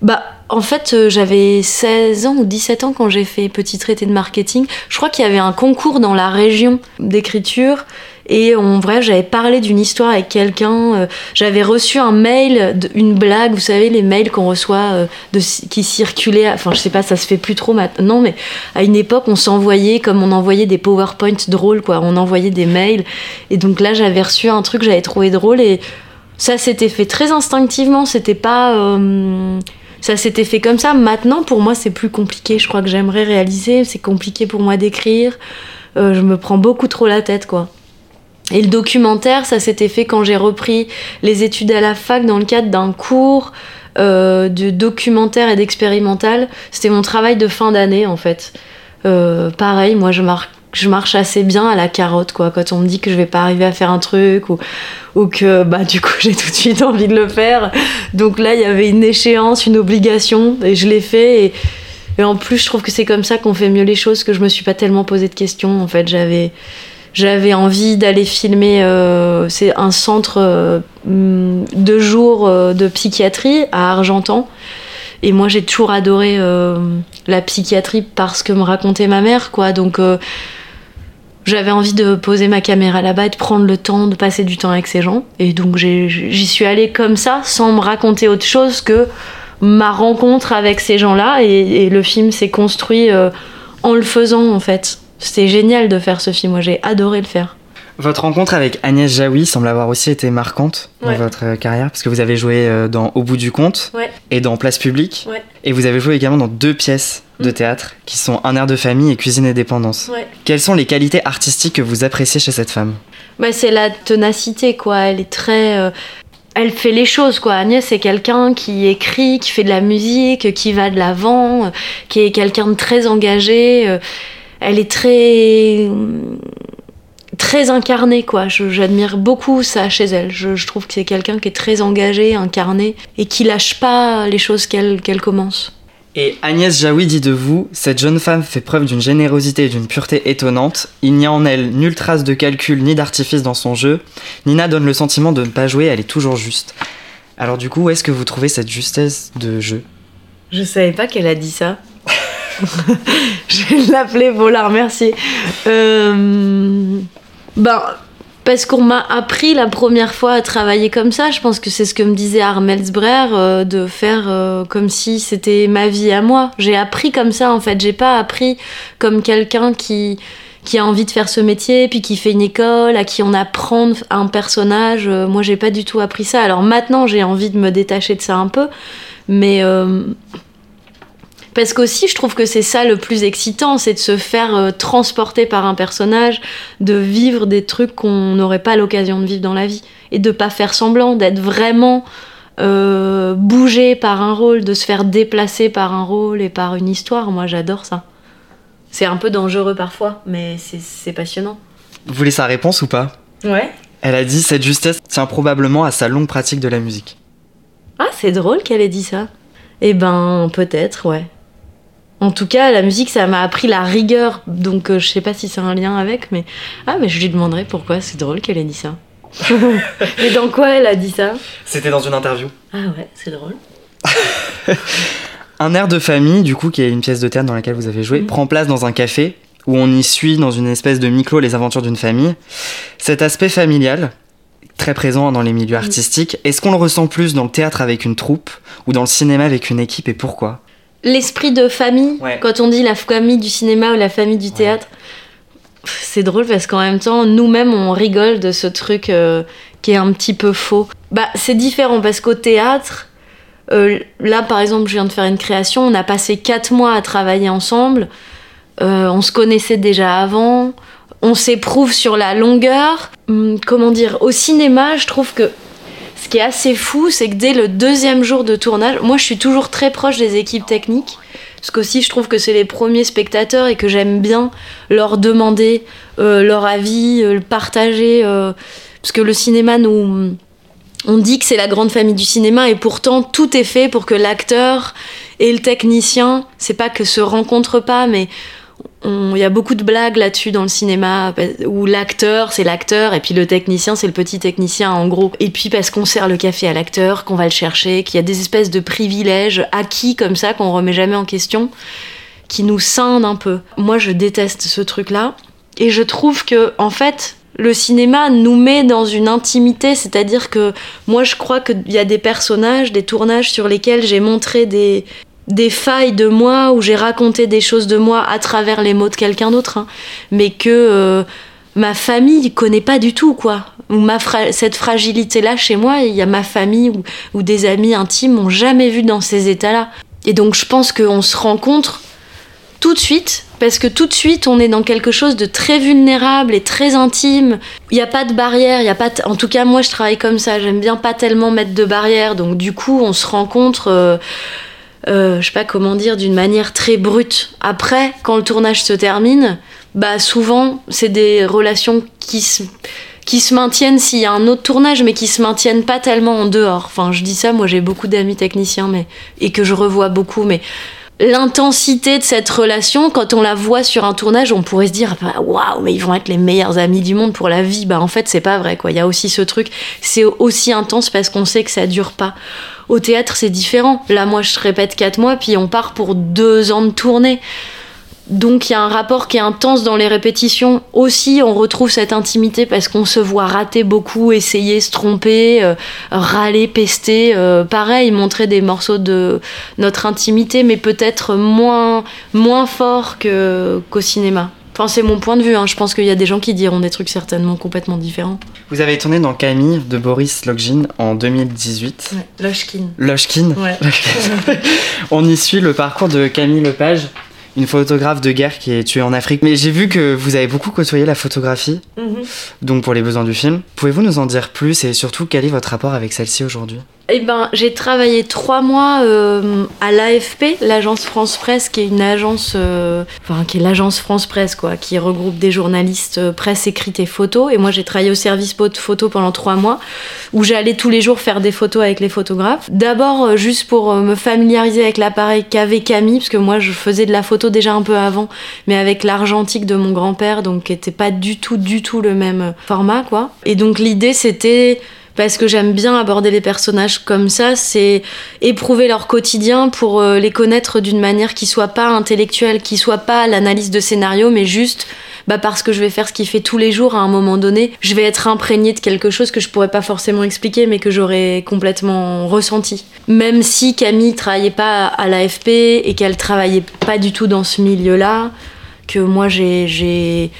Bah, en fait, euh, j'avais 16 ans ou 17 ans quand j'ai fait Petit traité de marketing. Je crois qu'il y avait un concours dans la région d'écriture. Et en vrai, j'avais parlé d'une histoire avec quelqu'un. euh, j'avais reçu un mail, une blague, vous savez, les mails qu'on reçoit euh, qui circulaient. Enfin, je sais pas, ça se fait plus trop maintenant, mais à une époque, on s'envoyait comme on envoyait des PowerPoint drôles, quoi. On envoyait des mails. Et donc là, j'avais reçu un truc que j'avais trouvé drôle et ça s'était fait très instinctivement. C'était pas. euh, ça s'était fait comme ça. Maintenant, pour moi, c'est plus compliqué. Je crois que j'aimerais réaliser. C'est compliqué pour moi d'écrire. Je me prends beaucoup trop la tête, quoi. Et le documentaire, ça s'était fait quand j'ai repris les études à la fac dans le cadre d'un cours euh, de documentaire et d'expérimental. C'était mon travail de fin d'année, en fait. Euh, pareil, moi, je marche, assez bien à la carotte, quoi. Quand on me dit que je vais pas arriver à faire un truc ou, que, bah, du coup, j'ai tout de suite envie de le faire. Donc là, il y avait une échéance, une obligation, et je l'ai fait. Et, et en plus, je trouve que c'est comme ça qu'on fait mieux les choses, que je me suis pas tellement posé de questions. En fait, j'avais j'avais envie d'aller filmer euh, c'est un centre euh, hum, de jour euh, de psychiatrie à Argentan. Et moi j'ai toujours adoré la psychiatrie parce que me racontait ma mère quoi. Donc j'avais envie de poser ma caméra là-bas et de prendre le temps de passer du temps avec ces gens. Et donc j'y suis allée comme ça sans me raconter autre chose que ma rencontre avec ces gens-là. Et, le film s'est construit en le faisant en fait. C'était génial de faire ce film, moi j'ai adoré le faire. Votre rencontre avec Agnès Jaoui semble avoir aussi été marquante Ouais. dans votre euh, carrière, parce que vous avez joué euh, dans Au bout du compte Ouais. et dans Place publique. Ouais. Et vous avez joué également dans deux pièces de Mm. théâtre qui sont Un air de famille et Cuisine et dépendance. Quelles sont les qualités artistiques que vous appréciez chez cette femme? Bah, c'est la ténacité quoi, elle est très... euh, Elle fait les choses quoi. Agnès c'est quelqu'un qui écrit, qui fait de la musique, qui va de l'avant, qui est quelqu'un de très engagé. euh, Elle est très... très incarnée quoi. Je- J'admire beaucoup ça chez elle. Je, je trouve que c'est quelqu'un qui est très engagé, incarné et qui lâche pas les choses qu'elle qu'elle commence. Et Agnès Jaoui dit de vous Cette jeune femme fait preuve d'une générosité et d'une pureté étonnante. Il n'y a en elle nulle trace de calcul ni d'artifice dans son jeu. Nina donne le sentiment de ne pas jouer, elle est toujours juste. Alors, du coup, où est-ce que vous trouvez cette justesse de jeu? Je savais pas qu'elle a dit ça. je vais l'appeler Volard, merci. Euh, ben, parce qu'on m'a appris la première fois à travailler comme ça. Je pense que c'est ce que me disait Armel Sbrer, euh, de faire euh, comme si c'était ma vie à moi. J'ai appris comme ça, en fait. J'ai pas appris comme quelqu'un qui qui a envie de faire ce métier, puis qui fait une école, à qui on apprend un personnage. Euh, moi, j'ai pas du tout appris ça. Alors maintenant, j'ai envie de me détacher de ça un peu, mais parce qu'aussi, je trouve que c'est ça le plus excitant, c'est de se faire euh, transporter par un personnage, de vivre des trucs qu'on n'aurait pas l'occasion de vivre dans la vie, et de pas faire semblant, d'être vraiment euh, bougé par un rôle, de se faire déplacer par un rôle et par une histoire. Moi, j'adore ça. C'est un peu dangereux parfois, mais c'est- passionnant. Vous voulez sa réponse ou pas? Ouais. Elle a dit Cette justesse tient probablement à sa longue pratique de la musique. Ah, c'est drôle qu'elle ait dit ça. Eh ben, peut-être, ouais. En tout cas, la musique, ça m'a appris la rigueur, donc euh, je sais pas si c'est un lien avec, mais ah, mais je lui demanderai pourquoi. C'est drôle qu'elle ait dit ça. Mais dans quoi elle a dit ça? C'était dans une interview. Ah ouais, c'est drôle. Un air de famille, du coup, qui est une pièce de théâtre dans laquelle vous avez joué, Mhm. prend place dans un café où on y suit dans une espèce de micro les aventures d'une famille. Cet aspect familial, très présent dans les milieux artistiques, est-ce qu'on le ressent plus dans le théâtre avec une troupe ou dans le cinéma avec une équipe et pourquoi? L'esprit de famille, Ouais. quand on dit la famille du cinéma ou la famille du théâtre, c'est drôle parce qu'en même temps, nous-mêmes, on rigole de ce truc euh, qui est un petit peu faux. Bah, c'est différent parce qu'au théâtre, euh, là, par exemple, je viens de faire une création, on a passé quatre mois à travailler ensemble, euh, on se connaissait déjà avant, on s'éprouve sur la longueur. Hum, comment dire Au cinéma, je trouve que ce qui est assez fou, c'est que dès le deuxième jour de tournage, moi je suis toujours très proche des équipes techniques. Parce qu'aussi, je trouve que c'est les premiers spectateurs et que j'aime bien leur demander euh, leur avis, euh, le partager. Euh, parce que le cinéma nous. On dit que c'est la grande famille du cinéma et pourtant tout est fait pour que l'acteur et le technicien, c'est pas que se rencontrent pas, mais il y a beaucoup de blagues là-dessus dans le cinéma où l'acteur c'est l'acteur et puis le technicien c'est le petit technicien en gros. Et puis parce qu'on sert le café à l'acteur qu'on va le chercher qu'il y a des espèces de privilèges acquis comme ça qu'on remet jamais en question qui nous scindent un peu. Moi je déteste ce truc là et je trouve que en fait le cinéma nous met dans une intimité, c'est-à-dire que moi je crois qu'il y a des personnages, des tournages sur lesquels j'ai montré des, des failles de moi où j'ai raconté des choses de moi à travers les mots de quelqu'un d'autre, hein. mais que euh, ma famille connaît pas du tout quoi. Ou ma cette fragilité là chez moi, il y a ma famille ou, des amis intimes m'ont jamais vu dans ces états-là. Et donc je pense qu'on se rencontre tout de suite parce que tout de suite on est dans quelque chose de très vulnérable et très intime. Il n'y a pas de barrière, il y a pas en tout cas moi je travaille comme ça, j'aime bien pas tellement mettre de barrière donc du coup on se rencontre euh, euh, je sais pas comment dire, d'une manière très brute. Après, quand le tournage se termine, bah souvent c'est des relations qui se, qui se maintiennent s'il y a un autre tournage, mais qui se maintiennent pas tellement en dehors. Enfin, je dis ça, moi j'ai beaucoup d'amis techniciens, mais et que je revois beaucoup, mais l'intensité de cette relation, quand on la voit sur un tournage, on pourrait se dire bah, waouh, mais ils vont être les meilleurs amis du monde pour la vie. Bah en fait, c'est pas vrai quoi. Il y a aussi ce truc, c'est aussi intense parce qu'on sait que ça dure pas. Au théâtre, c'est différent. Là, moi, je répète quatre mois, puis on part pour deux ans de tournée. Donc il y a un rapport qui est intense dans les répétitions. Aussi, on retrouve cette intimité parce qu'on se voit rater beaucoup, essayer, se tromper, euh, râler, pester. Euh, pareil, montrer des morceaux de notre intimité, mais peut-être moins, moins fort qu'au cinéma. Enfin, c'est mon point de vue. Hein. Je pense qu'il y a des gens qui diront des trucs certainement complètement différents. Vous avez tourné dans Camille de Boris Login en 2018. Ouais, Lochkin. Lochkin Ouais. On y suit le parcours de Camille Lepage, une photographe de guerre qui est tuée en Afrique. Mais j'ai vu que vous avez beaucoup côtoyé la photographie, Mhm. donc pour les besoins du film. Pouvez-vous nous en dire plus et surtout quel est votre rapport avec celle-ci aujourd'hui? Eh ben, j'ai travaillé trois mois euh, à l'AFP, l'agence France Presse, qui est une agence, euh, enfin qui est l'agence France Presse, quoi, qui regroupe des journalistes euh, presse écrite et photo. Et moi, j'ai travaillé au service photo pendant trois mois, où j'allais tous les jours faire des photos avec les photographes. D'abord, juste pour me familiariser avec l'appareil qu'avait Camille, parce que moi, je faisais de la photo déjà un peu avant, mais avec l'argentique de mon grand-père, donc qui était pas du tout, du tout le même format, quoi. Et donc l'idée, c'était parce que j'aime bien aborder les personnages comme ça, c'est éprouver leur quotidien pour euh, les connaître d'une manière qui soit pas intellectuelle, qui soit pas l'analyse de scénario, mais juste bah parce que je vais faire ce qu'il fait tous les jours à un moment donné, je vais être imprégnée de quelque chose que je pourrais pas forcément expliquer, mais que j'aurais complètement ressenti. Même si Camille travaillait pas à l'AFP et qu'elle travaillait pas du tout dans ce milieu-là, que moi j'ai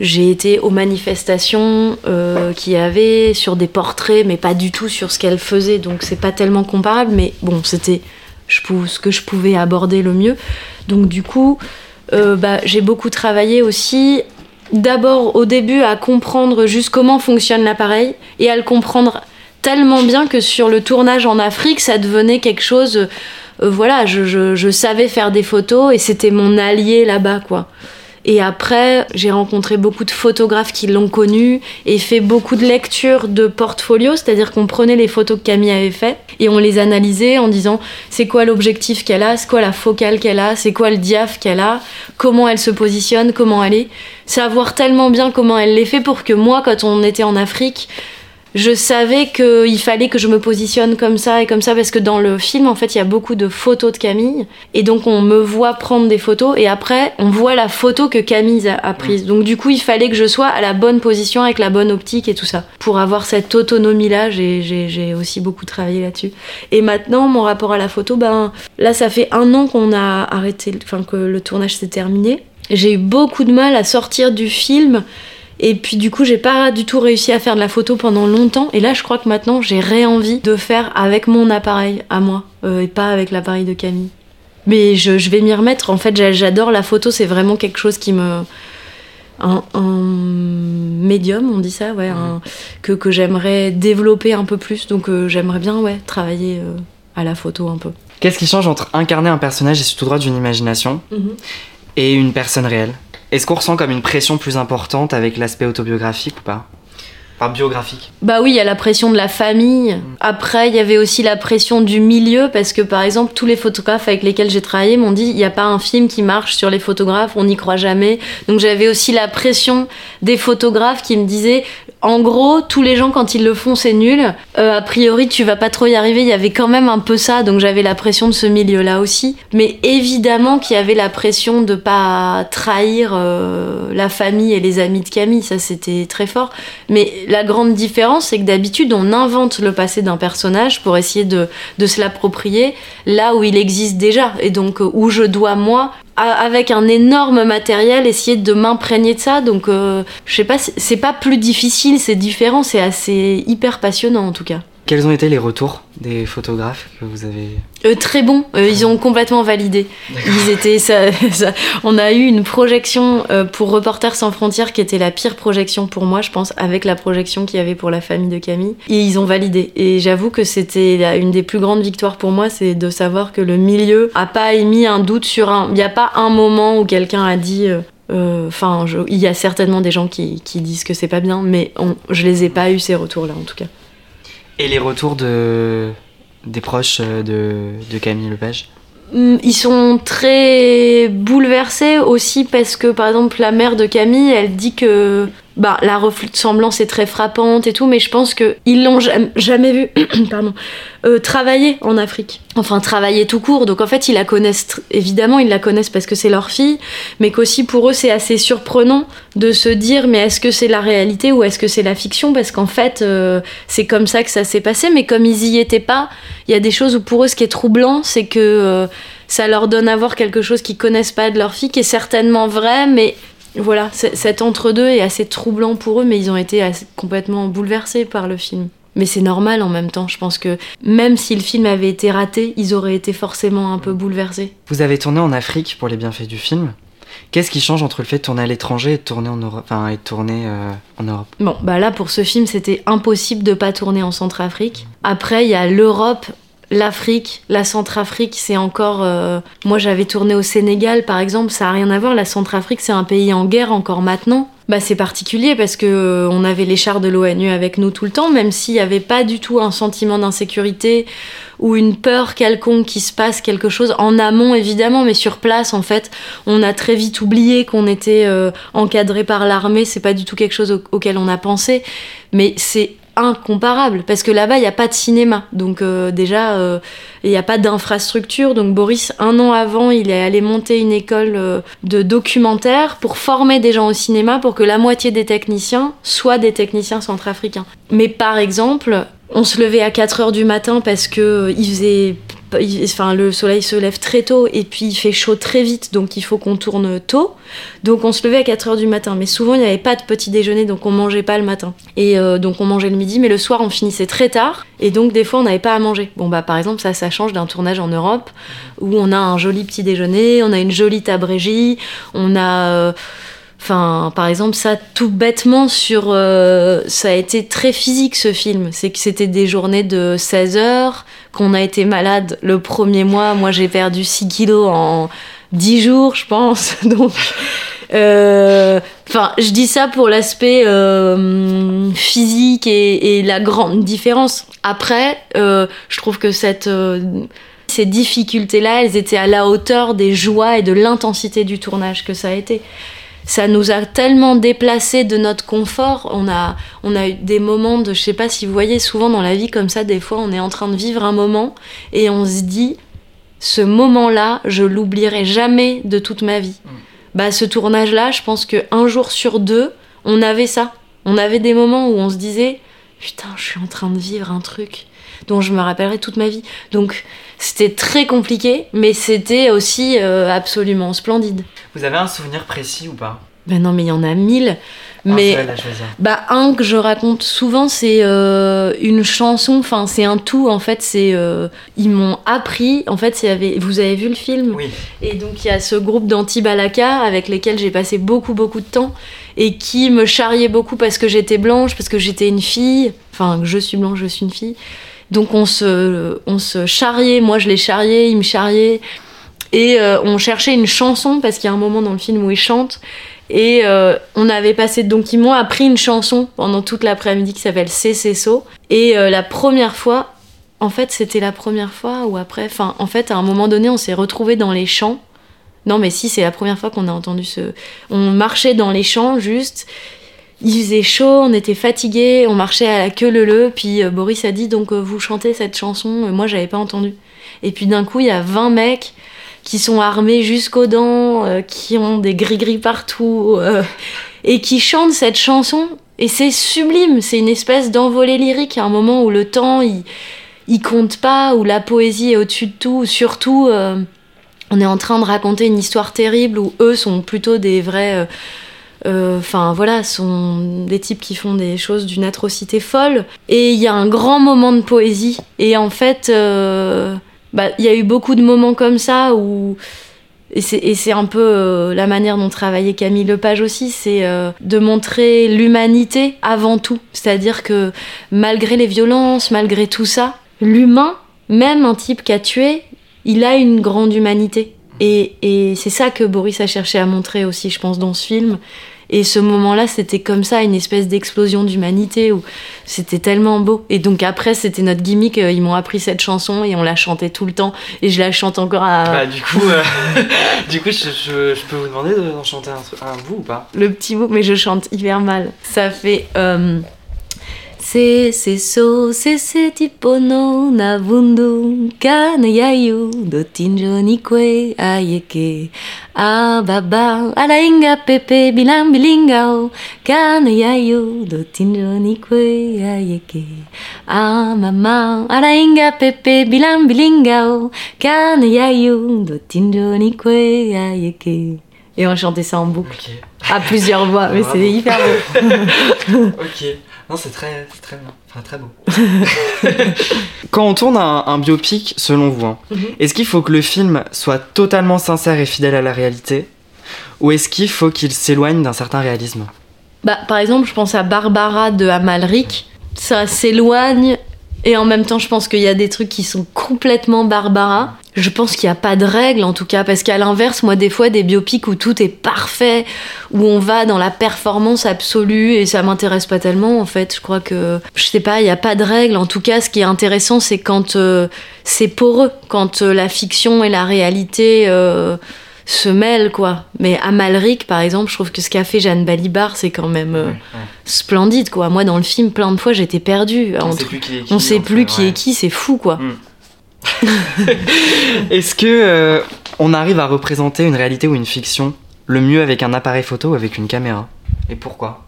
j'ai été aux manifestations euh, qu'il y avait sur des portraits, mais pas du tout sur ce qu'elle faisait, donc c'est pas tellement comparable, mais bon, c'était ce que je pouvais aborder le mieux. Donc du coup, euh, bah, j'ai beaucoup travaillé aussi, d'abord au début à comprendre juste comment fonctionne l'appareil, et à le comprendre tellement bien que sur le tournage en Afrique, ça devenait quelque chose... euh, voilà, je- je savais faire des photos et c'était mon allié là-bas, quoi. Et après, j'ai rencontré beaucoup de photographes qui l'ont connu et fait beaucoup de lectures de portfolio, c'est-à-dire qu'on prenait les photos que Camille avait faites et on les analysait en disant c'est quoi l'objectif qu'elle a, c'est quoi la focale qu'elle a, c'est quoi le diaph qu'elle a, comment elle se positionne, comment elle est. Savoir tellement bien comment elle les fait pour que moi, quand on était en Afrique, je savais qu'il fallait que je me positionne comme ça et comme ça parce que dans le film en fait il y a beaucoup de photos de Camille et donc on me voit prendre des photos et après on voit la photo que Camille a, a prise donc du coup il fallait que je sois à la bonne position avec la bonne optique et tout ça. Pour avoir cette autonomie là j'ai aussi beaucoup travaillé là-dessus. Et maintenant mon rapport à la photo ben là ça fait un an qu'on a arrêté enfin que le tournage s'est terminé. J'ai eu beaucoup de mal à sortir du film et puis du coup, j'ai pas du tout réussi à faire de la photo pendant longtemps. Et là, je crois que maintenant, j'ai ré-envie de faire avec mon appareil à moi, euh, et pas avec l'appareil de Camille. Mais je, je vais m'y remettre. En fait, j'a- j'adore la photo. C'est vraiment quelque chose qui me un, médium, on dit ça, ouais, que, que j'aimerais développer un peu plus. Donc euh, j'aimerais bien ouais, travailler euh, à la photo un peu. Qu'est-ce qui change entre incarner un personnage issu tout droit d'une imagination mhm. et une personne réelle? Est-ce qu'on ressent comme une pression plus importante avec l'aspect autobiographique ou pas biographique Bah oui, il y a la pression de la famille. Après, il y avait aussi la pression du milieu, parce que par exemple, tous les photographes avec lesquels j'ai travaillé m'ont dit il n'y a pas un film qui marche sur les photographes, on n'y croit jamais. Donc j'avais aussi la pression des photographes qui me disaient en gros, tous les gens, quand ils le font, c'est nul. Euh, a priori, tu vas pas trop y arriver. Il y avait quand même un peu ça, donc j'avais la pression de ce milieu-là aussi. Mais évidemment qu'il y avait la pression de pas trahir euh, la famille et les amis de Camille. Ça, c'était très fort. Mais la grande différence, c'est que d'habitude, on invente le passé d'un personnage pour essayer de, de se l'approprier là où il existe déjà. Et donc, euh, où je dois, moi, avec un énorme matériel, essayer de m'imprégner de ça. Donc, euh, je sais pas, c'est pas plus difficile, c'est différent, c'est assez hyper passionnant en tout cas. Quels ont été les retours des photographes que vous avez euh, Très bons, euh, ils ont complètement validé. Ils étaient, ça, on a eu une projection euh, pour Reporters sans frontières qui était la pire projection pour moi, je pense, avec la projection qu'il y avait pour la famille de Camille. Et ils ont validé. Et j'avoue que c'était une des plus grandes victoires pour moi, c'est de savoir que le milieu a pas émis un doute sur un. Il n'y a pas un moment où quelqu'un a dit. Enfin, il y a certainement des gens qui, qui disent que c'est pas bien, mais on, je les ai pas eu ces retours-là en tout cas. Et les retours de, des proches euh, de, de Camille Lepage? Mm, ils sont très bouleversés aussi parce que par exemple la mère de Camille elle dit que bah, la ressemblance est très frappante et tout, mais je pense qu'ils l'ont jamais vu euh, travailler en Afrique. Enfin, travailler tout court. Donc en fait, ils la connaissent, évidemment, ils la connaissent parce que c'est leur fille, mais qu'aussi pour eux, c'est assez surprenant de se dire, mais est-ce que c'est la réalité ou est-ce que c'est la fiction? Parce qu'en fait, euh, c'est comme ça que ça s'est passé, mais comme ils y étaient pas, il y a des choses où pour eux, ce qui est troublant, c'est que. Euh, ça leur donne à voir quelque chose qu'ils connaissent pas de leur fille, qui est certainement vrai, mais voilà, cet entre-deux est assez troublant pour eux, mais ils ont été complètement bouleversés par le film. Mais c'est normal en même temps, je pense que même si le film avait été raté, ils auraient été forcément un peu bouleversés. Vous avez tourné en Afrique pour les bienfaits du film. Qu'est-ce qui change entre le fait de tourner à l'étranger et de tourner en Europe, enfin, et tourner euh, en Europe? Bon, bah là pour ce film, c'était impossible de pas tourner en Centrafrique. Après, il y a l'Europe l'Afrique, la Centrafrique, c'est encore. Euh, moi, j'avais tourné au Sénégal, par exemple, ça a rien à voir. La Centrafrique, c'est un pays en guerre encore maintenant. Bah, c'est particulier parce que euh, on avait les chars de l'ONU avec nous tout le temps, même s'il n'y avait pas du tout un sentiment d'insécurité ou une peur quelconque qui se passe quelque chose en amont évidemment, mais sur place en fait, on a très vite oublié qu'on était euh, encadré par l'armée. C'est pas du tout quelque chose auquel on a pensé, mais c'est incomparable parce que là-bas il n'y a pas de cinéma. Donc euh, déjà euh, il n'y a pas d'infrastructure. Donc Boris un an avant il est allé monter une école euh, de documentaire pour former des gens au cinéma pour que la moitié des techniciens soient des techniciens centrafricains. Mais par exemple on se levait à 4 heures du matin parce que il faisait enfin le soleil se lève très tôt et puis il fait chaud très vite donc il faut qu'on tourne tôt. Donc on se levait à 4 heures du matin. Mais souvent il n'y avait pas de petit déjeuner donc on mangeait pas le matin. Et euh, donc on mangeait le midi mais le soir on finissait très tard. Et donc des fois on n'avait pas à manger. Bon bah par exemple ça ça change d'un tournage en Europe où on a un joli petit déjeuner on a une jolie tabrégie on a euh, Enfin, par exemple, ça tout bêtement sur. Euh, ça a été très physique ce film. C'est que c'était des journées de 16 heures, qu'on a été malade le premier mois. Moi, j'ai perdu 6 kilos en 10 jours, je pense. Donc. Euh, enfin, je dis ça pour l'aspect euh, physique et, la grande différence. Après, je trouve que cette, ces difficultés-là, elles étaient à la hauteur des joies et de l'intensité du tournage que ça a été ça nous a tellement déplacé de notre confort. On a, on a eu des moments de, je sais pas si vous voyez souvent dans la vie comme ça, des fois on est en train de vivre un moment et on se dit, ce moment-là, je l'oublierai jamais de toute ma vie. Mm. Bah, ce tournage-là, je pense que un jour sur deux, on avait ça. On avait des moments où on se disait, putain, je suis en train de vivre un truc dont je me rappellerai toute ma vie. Donc c'était très compliqué, mais c'était aussi euh, absolument splendide. Vous avez un souvenir précis ou pas? Ben non, mais il y en a mille. Mais Un seul à choisir. bah un que je raconte souvent c'est euh, une chanson, enfin c'est un tout en fait, c'est euh, ils m'ont appris en fait, y avait vous avez vu le film? Oui. et donc il y a ce groupe d'anti-balaka avec lesquels j'ai passé beaucoup beaucoup de temps et qui me charriait beaucoup parce que j'étais blanche, parce que j'étais une fille, enfin que je suis blanche, je suis une fille. Donc on se, on se charriait, moi je les charriais, ils me charriaient. Et euh, on cherchait une chanson parce qu'il y a un moment dans le film où ils chantent. Et euh, on avait passé, donc ils m'ont appris une chanson pendant toute l'après-midi qui s'appelle So. Et euh, la première fois, en fait c'était la première fois ou après, enfin en fait à un moment donné on s'est retrouvés dans les champs. Non mais si c'est la première fois qu'on a entendu ce... On marchait dans les champs juste. Il faisait chaud, on était fatigués, on marchait à la queue leu puis euh, Boris a dit donc euh, vous chantez cette chanson, Euh, moi j'avais pas entendu. Et puis d'un coup il y a 20 mecs qui sont armés jusqu'aux dents, qui ont des gris-gris partout, et qui chantent cette chanson. Et c'est sublime, c'est une espèce d'envolée lyrique, à un moment où le temps il, il compte pas, où la poésie est au-dessus de tout, surtout on est en train de raconter une histoire terrible où eux sont plutôt des vrais. Enfin voilà, sont des types qui font des choses d'une atrocité folle. Et il y a un grand moment de poésie. Et en fait, euh, bah, il y a eu beaucoup de moments comme ça où. Et c'est, un peu euh, la manière dont travaillait Camille Lepage aussi, c'est euh, de montrer l'humanité avant tout. C'est-à-dire que malgré les violences, malgré tout ça, l'humain, même un type qui a tué, il a une grande humanité. Et c'est ça que Boris a cherché à montrer aussi, je pense, dans ce film. Et ce moment-là, c'était comme ça, une espèce d'explosion d'humanité où c'était tellement beau. Et donc après, c'était notre gimmick. euh, Ils m'ont appris cette chanson et on la chantait tout le temps. Et je la chante encore à Bah, du coup, euh, du coup je, je- je peux vous demander de- d'en chanter un bout ou pas? Le petit bout, mais je chante hyper mal. Ça fait. Euh, Se se so se se tipo no na bundu kana yayu do tinjo ni kwe ayeke a baba ala inga pepe bilang bilingao kana yayu do tinjo ni kwe ayeke a mama ala inga pepe bilang bilingao kana yayu do tinjo ni kwe ayeke et on chantait ça en boucle à plusieurs voix, mais Bravo. c'est hyper beau. Ok. Non, c'est très, c'est très bien. Enfin, très beau. Quand on tourne un, un biopic, selon vous, hein, Mhm. est-ce qu'il faut que le film soit totalement sincère et fidèle à la réalité Ou est-ce qu'il faut qu'il s'éloigne d'un certain réalisme? Bah, par exemple, je pense à Barbara de Amalric. Ça s'éloigne et en même temps, je pense qu'il y a des trucs qui sont complètement Barbara. Je pense qu'il n'y a pas de règle en tout cas, parce qu'à l'inverse, moi, des fois, des biopics où tout est parfait, où on va dans la performance absolue et ça m'intéresse pas tellement en fait. Je crois que, je sais pas, il n'y a pas de règle. En tout cas, ce qui est intéressant, c'est quand euh, c'est poreux, quand euh, la fiction et la réalité. euh, se mêlent quoi. Mais Amalric par exemple, je trouve que ce qu'a fait Jeanne Balibar, c'est quand même euh, Ouais, ouais. splendide quoi. Moi dans le film, plein de fois j'étais perdue. On entre- sait plus qui est qui. on sait plus fait, qui ouais. est qui, c'est fou quoi. Est-ce que euh, on arrive à représenter une réalité ou une fiction le mieux avec un appareil photo ou avec une caméra? Et pourquoi?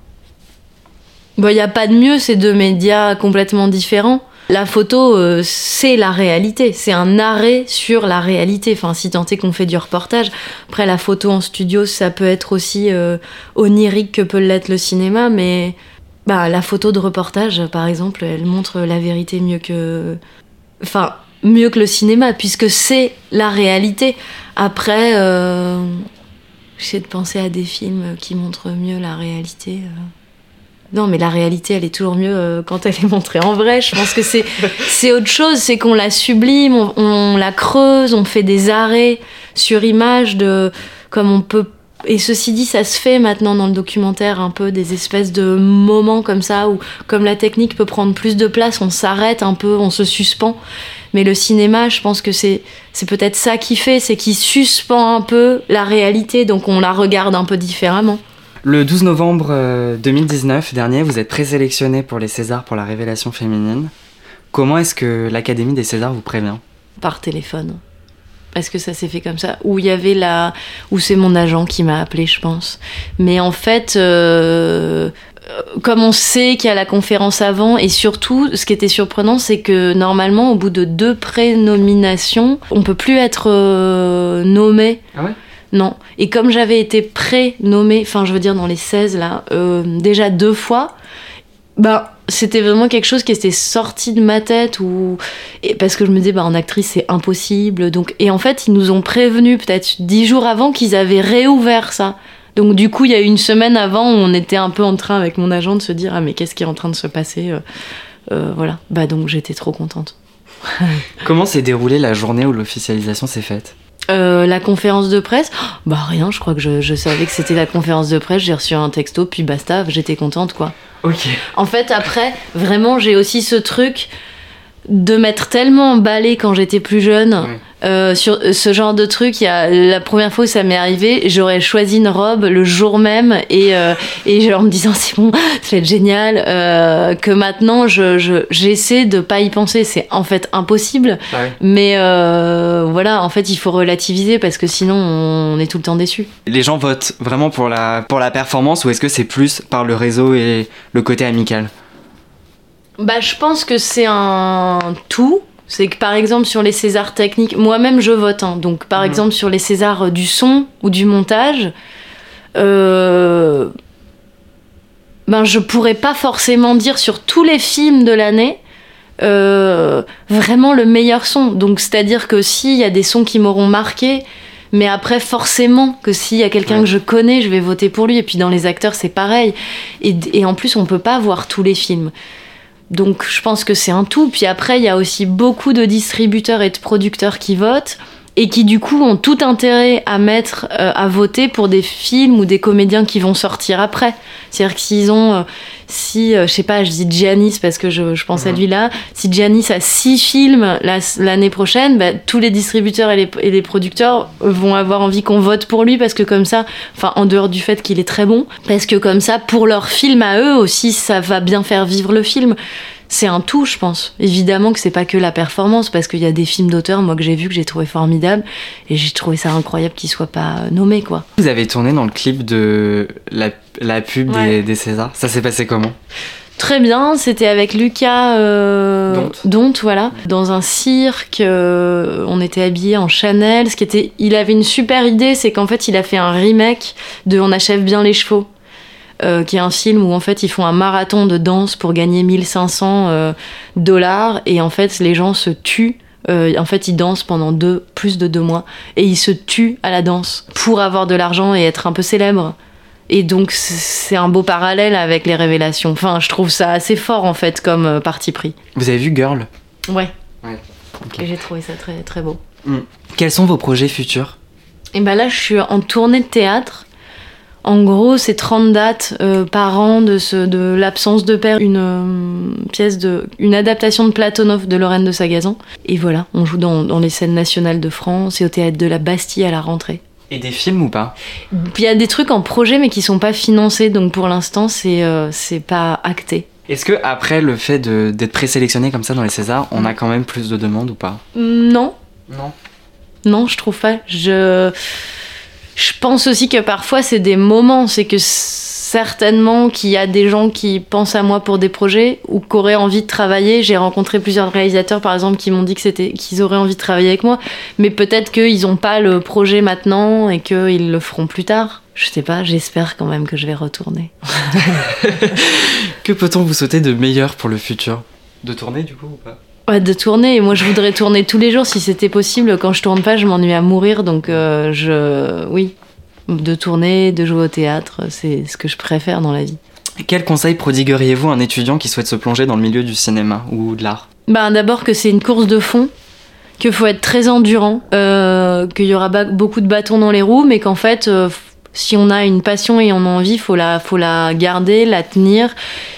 Il n'y a pas de mieux, c'est deux médias complètement différents. La photo, euh, c'est la réalité, c'est un arrêt sur la réalité. Enfin, si tant est qu'on fait du reportage. Après, la photo en studio, ça peut être aussi euh, onirique que peut l'être le cinéma, mais bah, la photo de reportage, par exemple, elle montre la vérité mieux que. Enfin, mieux que le cinéma, puisque c'est la réalité. Après, euh, j'essaie de penser à des films qui montrent mieux la réalité. Non, mais la réalité, elle est toujours mieux euh, quand elle est montrée en vrai. Je pense que c'est c'est autre chose, c'est qu'on la sublime, on, on la creuse, on fait des arrêts sur image de comme on peut. Et ceci dit, ça se fait maintenant dans le documentaire un peu des espèces de moments comme ça où, comme la technique peut prendre plus de place, on s'arrête un peu, on se suspend. Mais le cinéma, je pense que c'est c'est peut-être ça qui fait, c'est qu'il suspend un peu la réalité, donc on la regarde un peu différemment. Le 12 novembre euh, 2019 dernier, vous êtes présélectionné pour les Césars pour la révélation féminine. Comment est-ce que l'Académie des Césars vous prévient? Par téléphone. Parce que ça s'est fait comme ça? Où il y avait la. Où c'est mon agent qui m'a appelé, je pense. Mais en fait, euh, euh, comme on sait qu'il y a la conférence avant, et surtout, ce qui était surprenant, c'est que normalement, au bout de deux prénominations, on peut plus être euh, nommé. Ah ouais? Non. Et comme j'avais été pré-nommée, enfin je veux dire dans les 16 là, euh, déjà deux fois, bah c'était vraiment quelque chose qui était sorti de ma tête ou parce que je me disais bah en actrice c'est impossible. Donc et en fait ils nous ont prévenu peut-être dix jours avant qu'ils avaient réouvert ça. Donc du coup il y a une semaine avant où on était un peu en train avec mon agent de se dire ah mais qu'est-ce qui est en train de se passer euh, euh, voilà. Bah donc j'étais trop contente. Comment s'est déroulée la journée où l'officialisation s'est faite? Euh, la conférence de presse, bah rien, je crois que je, je savais que c'était la conférence de presse, j'ai reçu un texto, puis basta, j'étais contente quoi. Ok. En fait, après, vraiment, j'ai aussi ce truc de m'être tellement emballée quand j'étais plus jeune euh, sur ce genre de truc. Il y a, la première fois où ça m'est arrivé, j'aurais choisi une robe le jour même et, euh, et en me disant c'est bon, ça va être génial. Euh, que maintenant, je, je, j'essaie de pas y penser. C'est en fait impossible. Ouais. Mais euh, voilà, en fait, il faut relativiser parce que sinon, on est tout le temps déçu. Les gens votent vraiment pour la, pour la performance ou est-ce que c'est plus par le réseau et le côté amical? Bah, je pense que c'est un tout. C'est que par exemple sur les Césars techniques, moi-même je vote. hein. donc par Mhm. exemple sur les Césars du son ou du montage, euh, ben je pourrais pas forcément dire sur tous les films de l'année euh, vraiment le meilleur son. Donc c'est-à-dire que s'il y a des sons qui m'auront marqué, mais après forcément que s'il y a quelqu'un Ouais. que je connais, je vais voter pour lui. Et puis dans les acteurs c'est pareil. Et, et en plus on peut pas voir tous les films. Donc je pense que c'est un tout. Puis après, il y a aussi beaucoup de distributeurs et de producteurs qui votent et qui du coup ont tout intérêt à mettre euh, à voter pour des films ou des comédiens qui vont sortir après. C'est-à-dire que s'ils ont, euh, si euh, je sais pas, je dis Giannis parce que je, je pense à Mhm. lui là, si Giannis a six films la- l'année prochaine, bah, tous les distributeurs et les, et les producteurs vont avoir envie qu'on vote pour lui parce que comme ça, enfin en dehors du fait qu'il est très bon, parce que comme ça pour leur film à eux aussi, ça va bien faire vivre le film c'est un tout, je pense. Évidemment que c'est pas que la performance, parce qu'il y a des films d'auteurs, moi, que j'ai vu, que j'ai trouvé formidable, et j'ai trouvé ça incroyable qu'ils soient pas nommés, quoi. Vous avez tourné dans le clip de la, la pub des, Ouais. des Césars. Ça s'est passé comment? Très bien, c'était avec Lucas euh, Donte. voilà, dans un cirque. euh, on était habillés en Chanel. Ce qui était, il avait une super idée, c'est qu'en fait, il a fait un remake de On achève bien les chevaux. Euh, qui est un film où en fait ils font un marathon de danse pour gagner 1500 euh, dollars et en fait les gens se tuent Euh, en fait ils dansent pendant deux, plus de deux mois et ils se tuent à la danse pour avoir de l'argent et être un peu célèbres et donc c'est un beau parallèle avec les révélations. Enfin, je trouve ça assez fort en fait comme parti pris. Vous avez vu Girl? Ouais. Ouais. J'ai trouvé ça très très beau. Quels sont vos projets futurs? Et ben là, je suis en tournée de théâtre. En gros, c'est 30 dates euh, par an de, ce, de l'absence de père, une euh, pièce de, une adaptation de Platonov de Lorraine de Sagazan. Et voilà, on joue dans, dans les scènes nationales de France et au théâtre de la Bastille à la rentrée. Et des films ou pas? Il y a des trucs en projet mais qui sont pas financés, donc pour l'instant c'est euh, c'est pas acté. Est-ce que après le fait d'être présélectionné comme ça dans les Césars, on a quand même plus de demandes ou pas? Non, Non. Non, je trouve pas. Je, je pense aussi que parfois c'est des moments. C'est que certainement qu'il y a des gens qui pensent à moi pour des projets ou qui auraient envie de travailler. J'ai rencontré plusieurs réalisateurs par exemple qui m'ont dit que c'était qu'ils auraient envie de travailler avec moi, mais peut-être qu'ils n'ont pas le projet maintenant et qu'ils le feront plus tard. Je sais pas. J'espère quand même que je vais retourner. Que peut-on vous souhaiter de meilleur pour le futur? De tourner du coup ou pas? Ouais, de tourner. Et moi, je voudrais tourner tous les jours si c'était possible. Quand je tourne pas, je m'ennuie à mourir. Donc, euh, je. Oui. De tourner, de jouer au théâtre, c'est ce que je préfère dans la vie. Quel conseil prodigueriez-vous à un étudiant qui souhaite se plonger dans le milieu du cinéma ou de l'art? Ben, d'abord que c'est une course de fond, qu'il faut être très endurant, euh, qu'il y aura beaucoup de bâtons dans les roues, mais qu'en fait, euh, si on a une passion et on a envie, faut la, faut la garder, la tenir,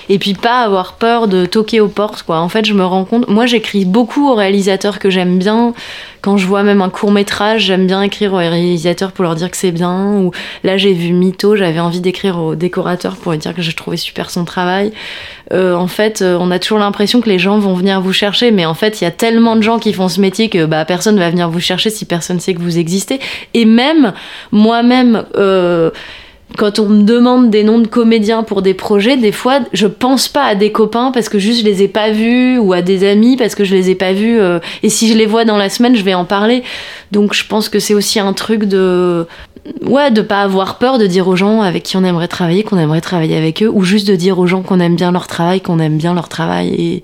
et puis pas avoir peur de toquer aux portes, quoi. En fait, je me rends compte, moi j'écris beaucoup aux réalisateurs que j'aime bien. Quand je vois même un court métrage, j'aime bien écrire aux réalisateurs pour leur dire que c'est bien. Ou là, j'ai vu Mito, j'avais envie d'écrire au décorateur pour lui dire que je trouvais super son travail. Euh, en fait, euh, on a toujours l'impression que les gens vont venir vous chercher, mais en fait, il y a tellement de gens qui font ce métier que bah, personne va venir vous chercher si personne sait que vous existez. Et même moi-même, euh, quand on me demande des noms de comédiens pour des projets, des fois, je pense pas à des copains parce que juste je les ai pas vus ou à des amis parce que je les ai pas vus. euh, et si je les vois dans la semaine, je vais en parler. Donc je pense que c'est aussi un truc de ouais, de pas avoir peur de dire aux gens avec qui on aimerait travailler qu'on aimerait travailler avec eux, ou juste de dire aux gens qu'on aime bien leur travail, qu'on aime bien leur travail. Et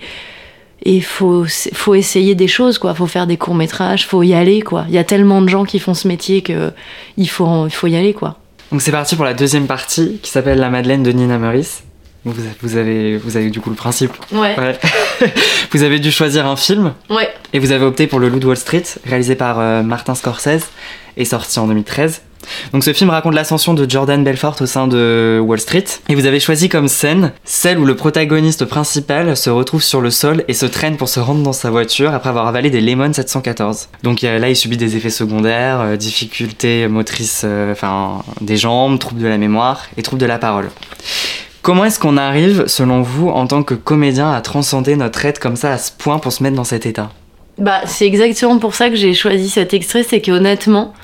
il faut, faut essayer des choses, quoi. Faut faire des courts-métrages, faut y aller, quoi. Il y a tellement de gens qui font ce métier que il faut, faut y aller, quoi. Donc c'est parti pour la deuxième partie qui s'appelle La Madeleine de Nina Meurice. Vous, vous, avez, vous avez du coup le principe. Ouais. vous avez dû choisir un film. Ouais. Et vous avez opté pour Le Loup de Wall Street, réalisé par euh, Martin Scorsese et sorti en 2013. Donc ce film raconte l'ascension de Jordan Belfort au sein de Wall Street. Et vous avez choisi comme scène celle où le protagoniste principal se retrouve sur le sol et se traîne pour se rendre dans sa voiture après avoir avalé des Lemon 714. Donc là il subit des effets secondaires, euh, difficultés motrices, euh, enfin des jambes, troubles de la mémoire et troubles de la parole. Comment est-ce qu'on arrive, selon vous, en tant que comédien, à transcender notre aide comme ça à ce point pour se mettre dans cet état? Bah, c'est exactement pour ça que j'ai choisi cet extrait, c'est qu'honnêtement,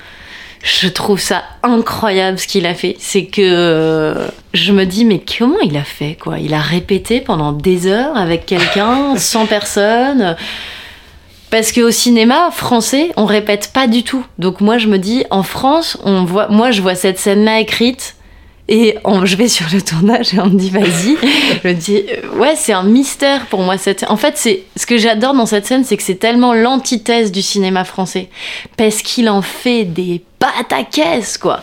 je trouve ça incroyable ce qu'il a fait. C'est que euh, je me dis, mais comment il a fait quoi? Il a répété pendant des heures avec quelqu'un, sans personne. Parce qu'au cinéma français, on répète pas du tout. Donc moi, je me dis, en France, on voit, moi, je vois cette scène-là écrite et je vais sur le tournage et on me dit vas-y. je me dis euh, ouais c'est un mystère pour moi cette. En fait c'est ce que j'adore dans cette scène c'est que c'est tellement l'antithèse du cinéma français parce qu'il en fait des pataquès quoi.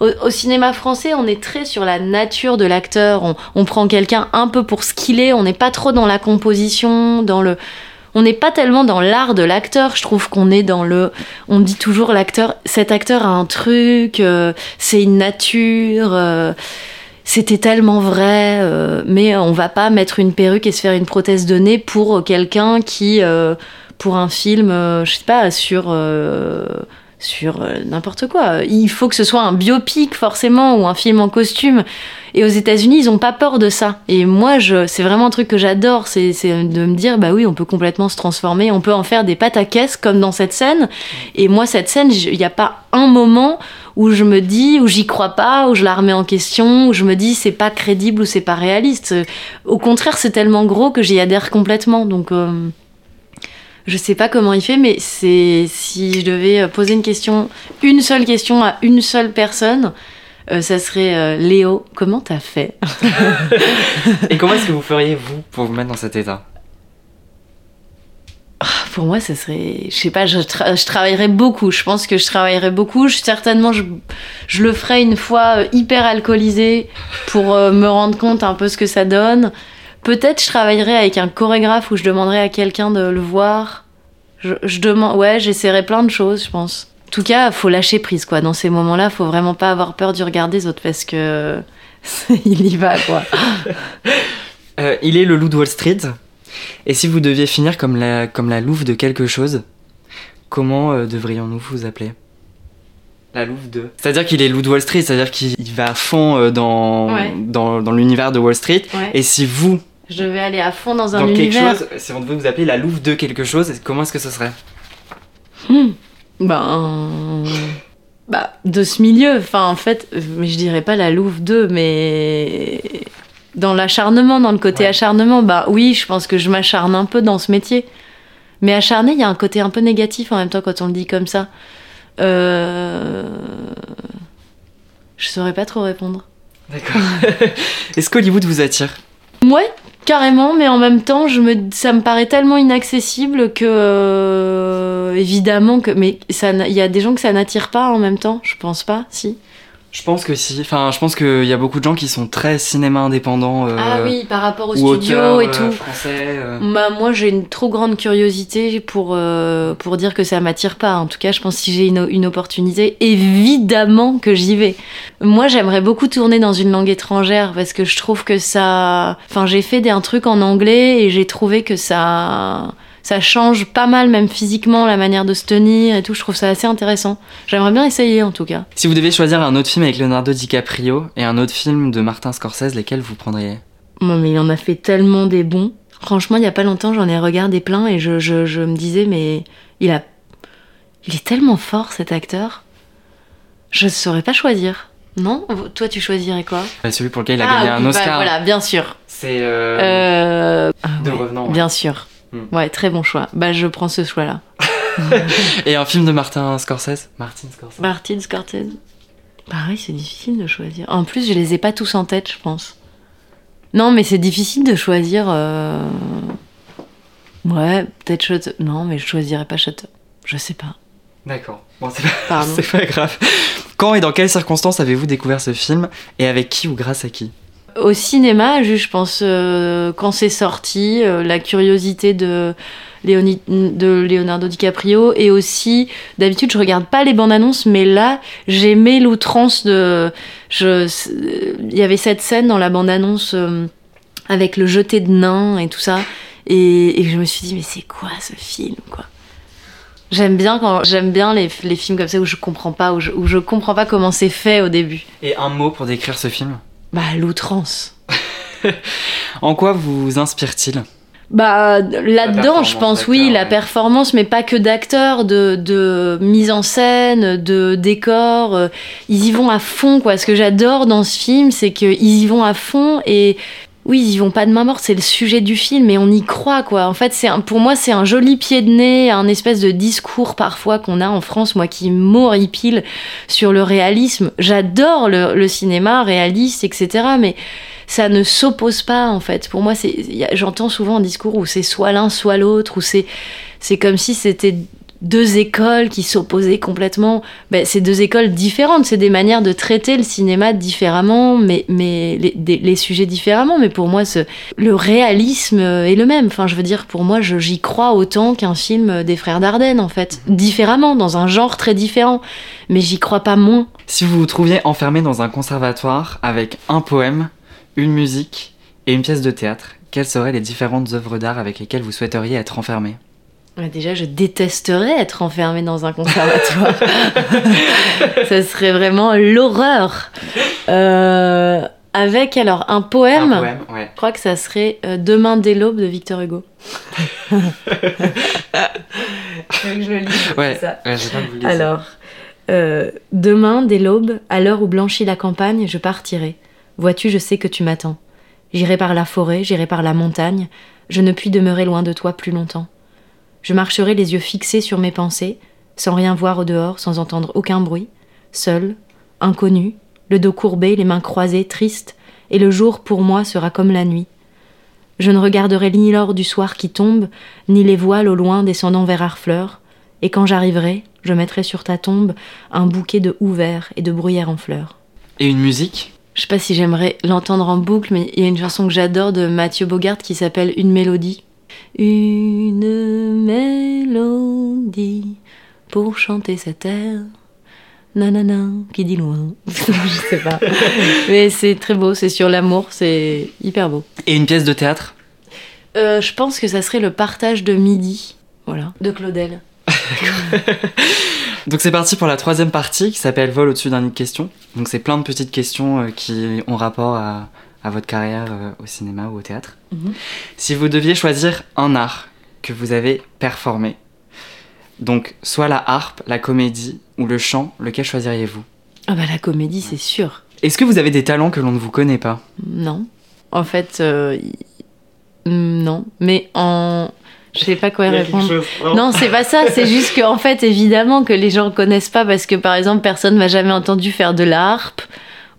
Au, cinéma français, on est très sur la nature de l'acteur. On, on prend quelqu'un un peu pour ce qu'il est. On n'est pas trop dans la composition, dans le on n'est pas tellement dans l'art de l'acteur. Je trouve qu'on est dans le. On dit toujours l'acteur. Cet acteur a un truc. Euh, c'est une nature. Euh, c'était tellement vrai. Euh, mais on va pas mettre une perruque et se faire une prothèse de nez pour quelqu'un qui, pour un film, je sais pas, sur sur n'importe quoi. Il faut que ce soit un biopic forcément ou un film en costume. Et aux États-Unis, ils ont pas peur de ça. Et moi, je, c'est vraiment un truc que j'adore, c'est, de me dire, bah oui, on peut complètement se transformer, on peut en faire des pâtes à caisse comme dans cette scène. Et moi, cette scène, il n'y a pas un moment où je me dis, où j'y crois pas, où je la remets en question, où je me dis, c'est pas crédible ou c'est pas réaliste. Au contraire, c'est tellement gros que j'y adhère complètement. Donc. Euh, je sais pas comment il fait, mais c'est si je devais poser une question, une seule question à une seule personne, euh, ça serait euh, Léo, comment t'as fait Et comment est-ce que vous feriez, vous, pour vous mettre dans cet état? Ah, pour moi, ça serait. Je sais pas, je, travaillerais beaucoup. Je pense que je travaillerais beaucoup. certainement, je, je, le ferais une fois euh, hyper alcoolisé pour me rendre compte un peu ce que ça donne. Peut-être je travaillerais avec un chorégraphe où je demanderais à quelqu'un de le voir. Je, je demande. Ouais, j'essaierais plein de choses, je pense. En tout cas, faut lâcher prise, quoi. Dans ces moments-là, faut vraiment pas avoir peur du regard des autres parce que il y va, quoi. Euh, il est le loup de Wall Street. Et si vous deviez finir comme la, comme la louve de quelque chose, comment euh, devrions-nous vous appeler? La louve de. C'est-à-dire qu'il est loup de Wall Street, c'est-à-dire qu'il va à fond euh, dans, dans, l'univers de Wall Street. Et si vous. Je vais aller à fond dans un univers. Quelque chose, si on devait vous appeler la louve de quelque chose, comment est-ce que ce serait? Hmm. Ben. Bah, de ce milieu. Enfin, en fait, mais je dirais pas la Louve 2, mais. Dans l'acharnement, dans le côté acharnement, bah oui, je pense que je m'acharne un peu dans ce métier. Mais acharné, il y a un côté un peu négatif en même temps quand on le dit comme ça. Euh... Je saurais pas trop répondre. D'accord. Est-ce qu'Hollywood vous attire? Ouais, Carrément, mais en même temps, je me, ça me paraît tellement inaccessible que, euh, évidemment, que, mais il y a des gens que ça n'attire pas en même temps, je pense pas, si. Je pense que si. Enfin, je pense qu'il y a beaucoup de gens qui sont très cinéma indépendant. Euh, ah oui, par rapport au studio et euh, tout. Français, bah, moi, j'ai une trop grande curiosité pour, pour dire que ça m'attire pas. En tout cas, je pense que si j'ai une, une, opportunité, évidemment que j'y vais. Moi, j'aimerais beaucoup tourner dans une langue étrangère parce que je trouve que ça. Enfin, j'ai fait un truc en anglais et j'ai trouvé que ça ça change pas mal, même physiquement, la manière de se tenir et tout. Je trouve ça assez intéressant. J'aimerais bien essayer en tout cas. Si vous deviez choisir un autre film avec Leonardo DiCaprio et un autre film de Martin Scorsese, lesquels vous prendriez? Non, mais il en a fait tellement des bons. Franchement, il y a pas longtemps, j'en ai regardé plein et je, je, je, me disais, mais il a. Il est tellement fort cet acteur. Je ne saurais pas choisir. Non? Toi, tu choisirais quoi? Bah, Celui pour lequel il a gagné ah un Oscar. Bah, voilà, bien sûr. C'est. Euh... euh de revenant. Bien sûr. Hmm. Ouais, très bon choix. Bah, je prends ce choix-là. Et un film de Martin Scorsese? Martin Scorsese. Martin Scorsese. Pareil, c'est difficile de choisir. En plus, je les ai pas tous en tête, je pense. Non, mais c'est difficile de choisir. euh, Ouais, peut-être Shutter. Non, mais je choisirais pas Shutter. Je sais pas. D'accord. Bon, c'est pas, Pardon. c'est pas grave. Quand et dans quelles circonstances avez-vous découvert ce film et avec qui ou grâce à qui? Au cinéma, je pense, euh, quand c'est sorti, euh, la curiosité de, Leonardo DiCaprio et aussi, d'habitude, je regarde pas les bandes annonces, mais là, j'aimais l'outrance de. Il y avait cette scène dans la bande annonce euh, avec le jeté de nains et tout ça, et, je me suis dit, mais c'est quoi ce film, quoi? J'aime bien quand j'aime bien les, les films comme ça où je comprends pas où je, où je comprends pas comment c'est fait au début. Et un mot pour décrire ce film? Bah l'outrance. En quoi vous inspire-t-il? Bah là-dedans, je pense oui, la performance, mais pas que d'acteurs, de, de mise en scène, de décor. euh, ils y vont à fond, quoi. Ce que j'adore dans ce film, c'est qu'ils y vont à fond et oui, ils vont pas de main morte. C'est le sujet du film, et on y croit, quoi. En fait, c'est pour moi, c'est un joli pied de nez, un espèce de discours parfois qu'on a en France, moi qui m'horripile sur le réalisme. J'adore le, cinéma réaliste, etc. Mais ça ne s'oppose pas en fait. Pour moi, j'entends souvent un discours où c'est soit l'un, soit l'autre, où c'est comme si c'était deux écoles qui s'opposaient complètement. Ben, c'est deux écoles différentes, c'est des manières de traiter le cinéma différemment, mais, mais les, sujets différemment. Mais pour moi, ce, le réalisme est le même. Enfin, je veux dire, pour moi, j'y crois autant qu'un film des frères Dardenne, en fait. Différemment, dans un genre très différent. Mais j'y crois pas moins. Si vous vous trouviez enfermé dans un conservatoire avec un poème, une musique et une pièce de théâtre, quelles seraient les différentes œuvres d'art avec lesquelles vous souhaiteriez être enfermé? Déjà, je détesterais être enfermée dans un conservatoire. ça serait vraiment l'horreur. Euh, avec alors un poème, Un poème, ouais. je crois que ça serait euh, Demain dès l'aube de Victor Hugo. je le lis, Ouais, ça. ouais, pas Alors, euh, demain, dès l'aube, à l'heure où blanchit la campagne, je partirai. Vois-tu, je sais que tu m'attends. J'irai par la forêt, j'irai par la montagne, je ne puis demeurer loin de toi plus longtemps. Je marcherai les yeux fixés sur mes pensées, sans rien voir au dehors, sans entendre aucun bruit, seul, inconnu, le dos courbé, les mains croisées, triste, et le jour pour moi sera comme la nuit. Je ne regarderai ni l'or du soir qui tombe, ni les voiles au loin descendant vers Harfleur, et quand j'arriverai, je mettrai sur ta tombe un bouquet de houx verts et de bruyères en fleurs. Et une musique? Je sais pas si j'aimerais l'entendre en boucle, mais il y a une chanson que j'adore de Mathieu Bogart qui s'appelle Une mélodie. Une mélodie pour chanter cette air. Nanana, qui dit loin. je sais pas. Mais c'est très beau, c'est sur l'amour, c'est hyper beau. Et une pièce de théâtre? Euh, je pense que ça serait le partage de midi. Voilà, de Claudel. Donc c'est parti pour la troisième partie qui s'appelle Vol au-dessus d'un nid de questions. Donc c'est plein de petites questions euh, qui ont rapport à, à votre carrière euh, au cinéma ou au théâtre. Mhm. Si vous deviez choisir un art que vous avez performé, donc soit la harpe, la comédie ou le chant, lequel choisiriez-vous? Ah bah la comédie, c'est sûr. Est-ce que vous avez des talents que l'on ne vous connaît pas? Non. En fait, euh, y- mm, non. Mais en. Je sais pas quoi répondre. Non, c'est pas ça. C'est juste qu'en fait, évidemment, que les gens connaissent pas parce que, par exemple, personne m'a jamais entendu faire de la harpe,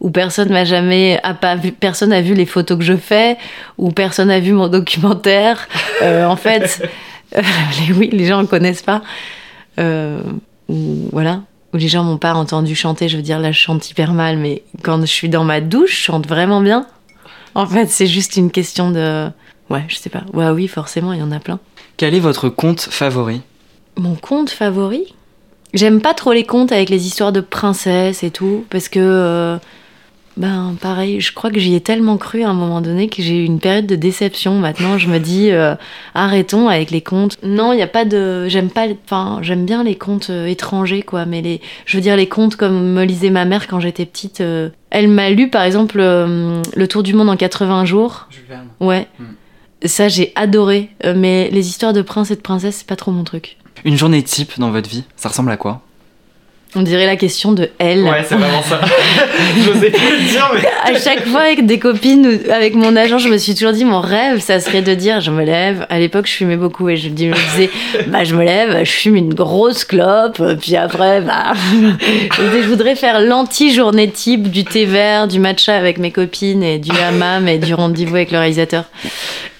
ou personne m'a jamais, a pas vu, personne a vu les photos que je fais, ou personne a vu mon documentaire. Euh, en fait, euh, les- oui, les gens ne connaissent pas. Euh, ou voilà. Ou les gens m'ont pas entendu chanter. Je veux dire, là, je chante hyper mal, mais quand je suis dans ma douche, je chante vraiment bien. En fait, c'est juste une question de. Ouais, je sais pas. Ouais, oui, forcément, il y en a plein. Quel est votre conte favori? Mon conte favori? J'aime pas trop les contes avec les histoires de princesses et tout, parce que. Ben, pareil, je crois que j'y ai tellement cru à un moment donné que j'ai eu une période de déception. Maintenant, je me dis, euh, arrêtons avec les contes. Non, il n'y a pas de. J'aime pas. Enfin, j'aime bien les contes euh, étrangers, quoi, mais les. Je veux dire, les contes comme me lisait ma mère quand j'étais petite. euh, Elle m'a lu, par exemple, euh, Le Tour du Monde en 80 jours. Jules Verne. Ouais. Mm. Ça, j'ai adoré. Euh, mais les histoires de princes et de princesses, c'est pas trop mon truc. Une journée type dans votre vie, ça ressemble à quoi? On dirait la question de elle. Ouais, c'est vraiment ça. je sais plus le dire, mais. À chaque fois, avec des copines, ou avec mon agent, je me suis toujours dit, mon rêve, ça serait de dire, je me lève. À l'époque, je fumais beaucoup et je, me disais, bah, je me lève, je fume une grosse clope, puis après, bah. je voudrais faire l'anti-journée type du thé vert, du matcha avec mes copines et du hammam et du rendez-vous avec le réalisateur.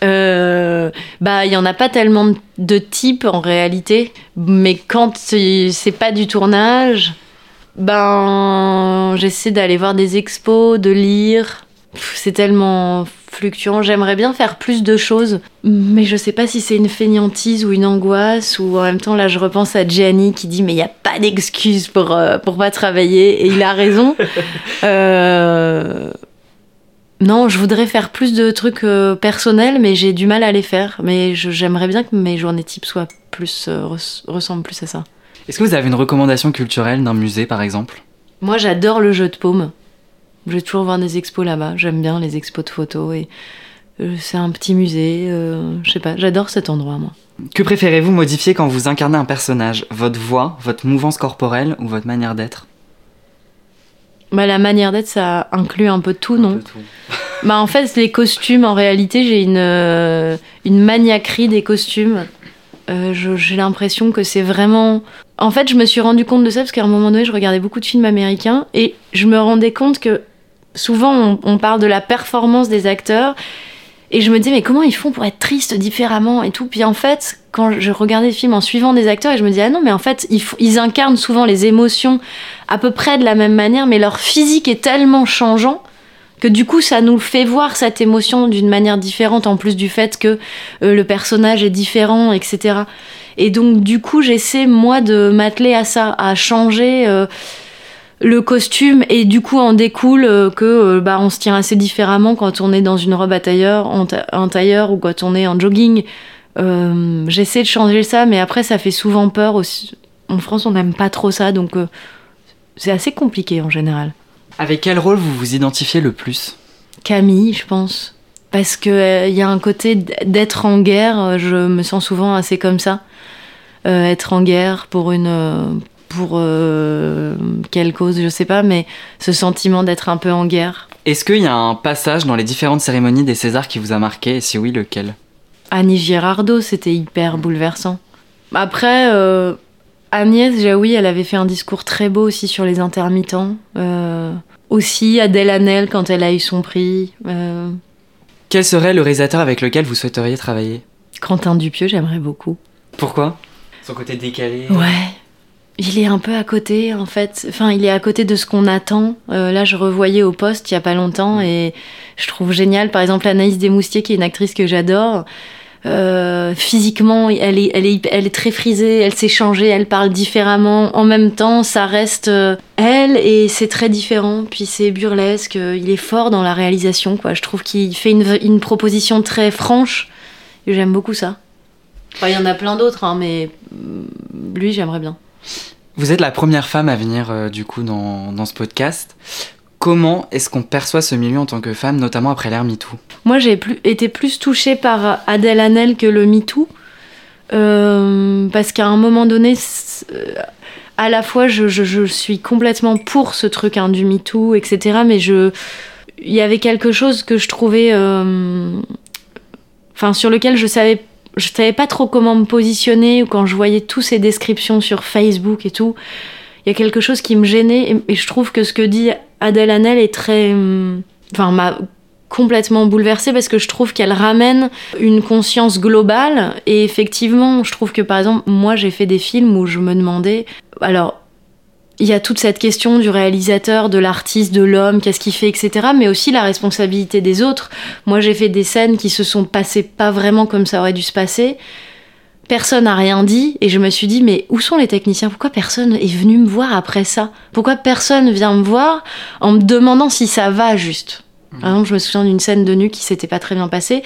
Euh, bah, il y en a pas tellement de- types en réalité, mais quand c'est pas du tournage, ben j'essaie d'aller voir des expos, de lire. C'est tellement fluctuant. J'aimerais bien faire plus de choses, mais je sais pas si c'est une fainéantise ou une angoisse ou en même temps là je repense à Gianni qui dit mais il y a pas d'excuse pour euh, pour pas travailler et il a raison. Euh, non, je voudrais faire plus de trucs euh, personnels, mais j'ai du mal à les faire. Mais j'aimerais bien que mes journées types soient plus res- ressemblent plus à ça. Est-ce que vous avez une recommandation culturelle d'un musée, par exemple? Moi, j'adore le jeu de paume. Je vais toujours voir des expos là-bas. J'aime bien les expos de photos et euh, c'est un petit musée. euh, je sais pas, j'adore cet endroit, moi. Que préférez-vous modifier quand vous incarnez un personnage? Votre voix, votre mouvance corporelle ou votre manière d'être? Bah, la manière d'être, ça inclut un peu tout, non Un peu tout. Bah en fait les costumes en réalité j'ai une euh, une maniaquerie des costumes. Euh, j'ai l'impression que c'est vraiment. En fait je me suis rendu compte de ça parce qu'à un moment donné je regardais beaucoup de films américains et je me rendais compte que souvent on, parle de la performance des acteurs et je me disais mais comment ils font pour être tristes différemment et tout? Puis en fait quand je regardais le film en suivant des acteurs et je me disais ah non mais en fait ils incarnent souvent les émotions à peu près de la même manière mais leur physique est tellement changeant que du coup ça nous fait voir cette émotion d'une manière différente en plus du fait que euh, le personnage est différent etc et donc du coup j'essaie moi de m'atteler à ça à changer euh, le costume et du coup en découle euh, que bah on se tient assez différemment quand on est dans une robe à tailleur en, ta- en tailleur ou quand on est en jogging. J'essaie de changer ça mais après ça fait souvent peur aussi. En France on n'aime pas trop ça donc c'est assez compliqué en général Avec quel rôle vous vous identifiez le plus? Camille, je pense. Parce qu'il y a un côté d'être en guerre, euh, je me sens souvent assez comme ça. Euh, être en guerre pour une. euh, pour euh, quelle cause, je sais pas, mais ce sentiment d'être un peu en guerre. Est-ce qu'il y a un passage dans les différentes cérémonies des Césars qui vous a marqué? Et si oui, lequel? Annie Girardot, c'était hyper bouleversant. Après, euh, Agnès Jaoui, elle avait fait un discours très beau aussi sur les intermittents. Euh, aussi Adèle Hanel quand elle a eu son prix. Euh, Quel serait le réalisateur avec lequel vous souhaiteriez travailler? Quentin Dupieux, j'aimerais beaucoup. Pourquoi? Son côté décalé Ouais. Il est un peu à côté, en fait. Enfin, il est à côté de ce qu'on attend. Euh, là, je revoyais au poste il y a pas longtemps et je trouve génial. Par exemple, Anaïs Desmoustiers, qui est une actrice que j'adore. Euh, physiquement, elle est, elle, est, elle est très frisée, elle s'est changée, elle parle différemment. En même temps, ça reste euh, elle et c'est très différent. Puis c'est burlesque, euh, il est fort dans la réalisation, quoi. Je trouve qu'il fait une, une proposition très franche et j'aime beaucoup ça. Il y en a plein d'autres, hein, mais mm, lui, j'aimerais bien. Vous êtes la première femme à venir du coup dans, dans ce podcast. Comment est-ce qu'on perçoit ce milieu en tant que femme, notamment après l'ère MeToo? Moi, j'ai plus, été plus touchée par Adèle Hanel que le MeToo. Euh, parce qu'à un moment donné, euh, à la fois, je, suis complètement pour ce truc hein, du MeToo, etc. Mais il y avait quelque chose que je trouvais, euh, enfin, sur lequel je savais, je savais pas trop comment me positionner ou quand je voyais toutes ces descriptions sur Facebook et tout. Il y a quelque chose qui me gênait et je trouve que ce que dit Adèle Hanel est très, hum, enfin, m'a complètement bouleversée parce que je trouve qu'elle ramène une conscience globale et effectivement je trouve que par exemple moi j'ai fait des films où je me demandais alors il y a toute cette question du réalisateur, de l'artiste, de l'homme, qu'est-ce qu'il fait, etc. Mais aussi la responsabilité des autres. Moi, j'ai fait des scènes qui se sont passées pas vraiment comme ça aurait dû se passer. Personne n'a rien dit et je me suis dit mais où sont les techniciens? Pourquoi personne est venu me voir après ça? Pourquoi personne vient me voir en me demandant si ça va juste? Par exemple, je me souviens d'une scène de nu qui s'était pas très bien passée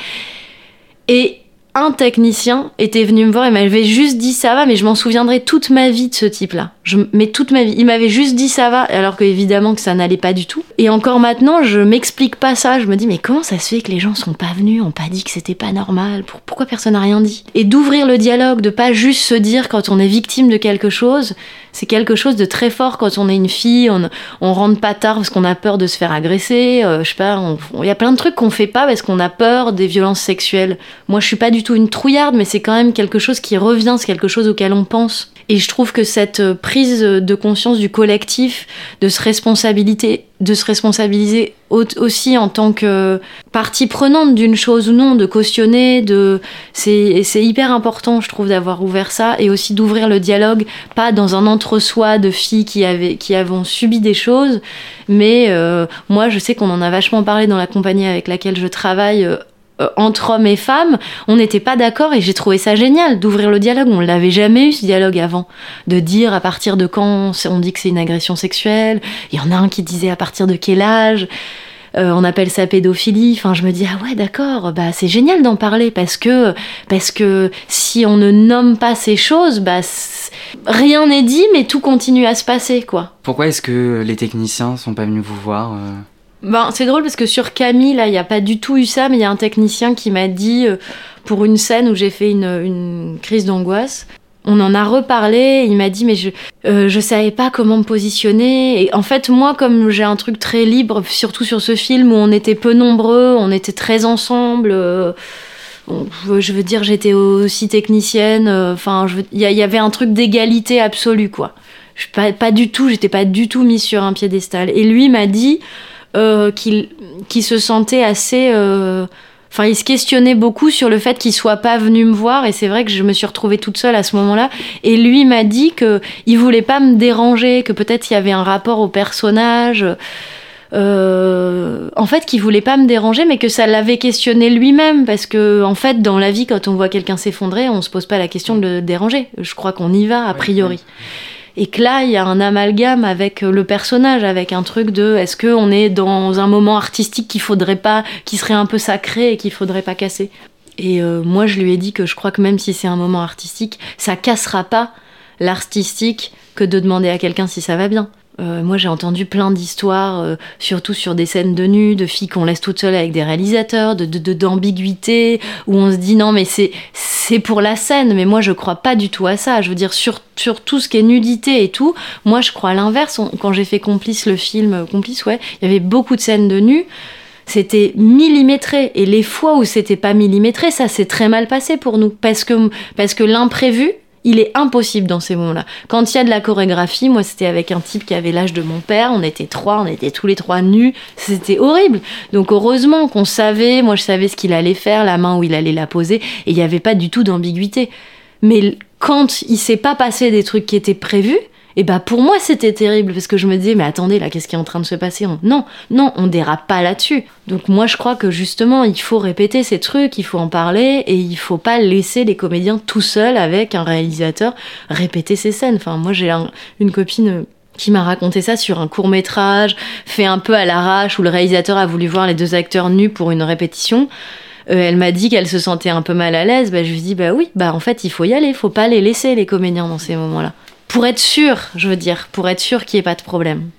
et un technicien était venu me voir et m'avait juste dit ça va, mais je m'en souviendrai toute ma vie de ce type-là. Je, mais toute ma vie. Il m'avait juste dit ça va, alors que évidemment que ça n'allait pas du tout. Et encore maintenant, je m'explique pas ça. Je me dis, mais comment ça se fait que les gens sont pas venus, ont pas dit que c'était pas normal? Pourquoi personne n'a rien dit? Et d'ouvrir le dialogue, de pas juste se dire quand on est victime de quelque chose, c'est quelque chose de très fort quand on est une fille, on, on rentre pas tard parce qu'on a peur de se faire agresser, euh, je sais pas, il y a plein de trucs qu'on fait pas parce qu'on a peur des violences sexuelles. Moi, je suis pas du tout une trouillarde, mais c'est quand même quelque chose qui revient, c'est quelque chose auquel on pense. Et je trouve que cette euh, prise de conscience du collectif, de se responsabiliser, de se responsabiliser aussi en tant que partie prenante d'une chose ou non, de cautionner, de c'est hyper important, je trouve, d'avoir ouvert ça et aussi d'ouvrir le dialogue, pas dans un entre-soi de filles qui avaient qui avons subi des choses, mais euh, moi je sais qu'on en a vachement parlé dans la compagnie avec laquelle je travaille. Euh, entre hommes et femmes, on n'était pas d'accord et j'ai trouvé ça génial d'ouvrir le dialogue. On l'avait jamais eu ce dialogue avant, de dire à partir de quand on dit que c'est une agression sexuelle. Il y en a un qui disait à partir de quel âge. Euh, on appelle ça pédophilie. Enfin, je me dis ah ouais d'accord, bah c'est génial d'en parler parce que parce que si on ne nomme pas ces choses, bah rien n'est dit, mais tout continue à se passer quoi. Pourquoi est-ce que les techniciens sont pas venus vous voir euh? Ben, c'est drôle parce que sur Camille, là, il n'y a pas du tout eu ça, mais il y a un technicien qui m'a dit, euh, pour une scène où j'ai fait une, crise d'angoisse, on en a reparlé, il m'a dit, mais je, euh, savais pas comment me positionner. Et en fait, moi, comme j'ai un truc très libre, surtout sur ce film où on était peu nombreux, on était très ensemble. Euh, je veux dire, j'étais aussi technicienne. Enfin, il y, avait un truc d'égalité absolue, quoi. Je, pas, pas du tout, j'étais pas du tout mise sur un piédestal. Et lui m'a dit, euh, qui, se sentait assez. Euh, enfin, il se questionnait beaucoup sur le fait qu'il soit pas venu me voir, et c'est vrai que je me suis retrouvée toute seule à ce moment-là. Et lui m'a dit que il voulait pas me déranger, que peut-être il y avait un rapport au personnage. Euh, en fait, qu'il voulait pas me déranger, mais que ça l'avait questionné lui-même, parce que en fait, dans la vie, quand on voit quelqu'un s'effondrer, on se pose pas la question de le déranger. Je crois qu'on y va a priori et que là il y a un amalgame avec le personnage, avec un truc de est-ce qu'on est dans un moment artistique qu'il faudrait pas, qui serait un peu sacré et qu'il faudrait pas casser? Et euh, moi je lui ai dit que je crois que même si c'est un moment artistique, ça cassera pas l'artistique que de demander à quelqu'un si ça va bien. Euh, moi, j'ai entendu plein d'histoires, euh, surtout sur des scènes de nu, de filles qu'on laisse toutes seules avec des réalisateurs, de d'ambiguïté, où on se dit non, mais c'est c'est pour la scène. Mais moi, je crois pas du tout à ça. Je veux dire sur sur tout ce qui est nudité et tout. Moi, je crois à l'inverse. Quand j'ai fait Complice, le film euh, Complice, ouais, il y avait beaucoup de scènes de nu c'était millimétré et les fois où c'était pas millimétré ça s'est très mal passé pour nous parce que parce que l'imprévu il est impossible dans ces moments-là. Quand il y a de la chorégraphie, moi c'était avec un type qui avait l'âge de mon père, on était trois, on était tous les trois nus, c'était horrible. Donc heureusement qu'on savait, moi je savais ce qu'il allait faire, la main où il allait la poser, et il n'y avait pas du tout d'ambiguïté. Mais quand il s'est pas passé des trucs qui étaient prévus, et bah pour moi c'était terrible parce que je me disais mais attendez là qu'est-ce qui est en train de se passer? Non, non, on dérape pas là-dessus. Donc moi je crois que justement il faut répéter ces trucs, il faut en parler et il faut pas laisser les comédiens tout seuls avec un réalisateur répéter ces scènes. Enfin moi j'ai une copine qui m'a raconté ça sur un court métrage fait un peu à l'arrache où le réalisateur a voulu voir les deux acteurs nus pour une répétition. Euh, elle m'a dit qu'elle se sentait un peu mal à l'aise. Bah, je lui dis bah oui, bah en fait il faut y aller, faut pas les laisser les comédiens dans ces moments-là pour être sûr, je veux dire, pour être sûr qu'il n'y ait pas de problème.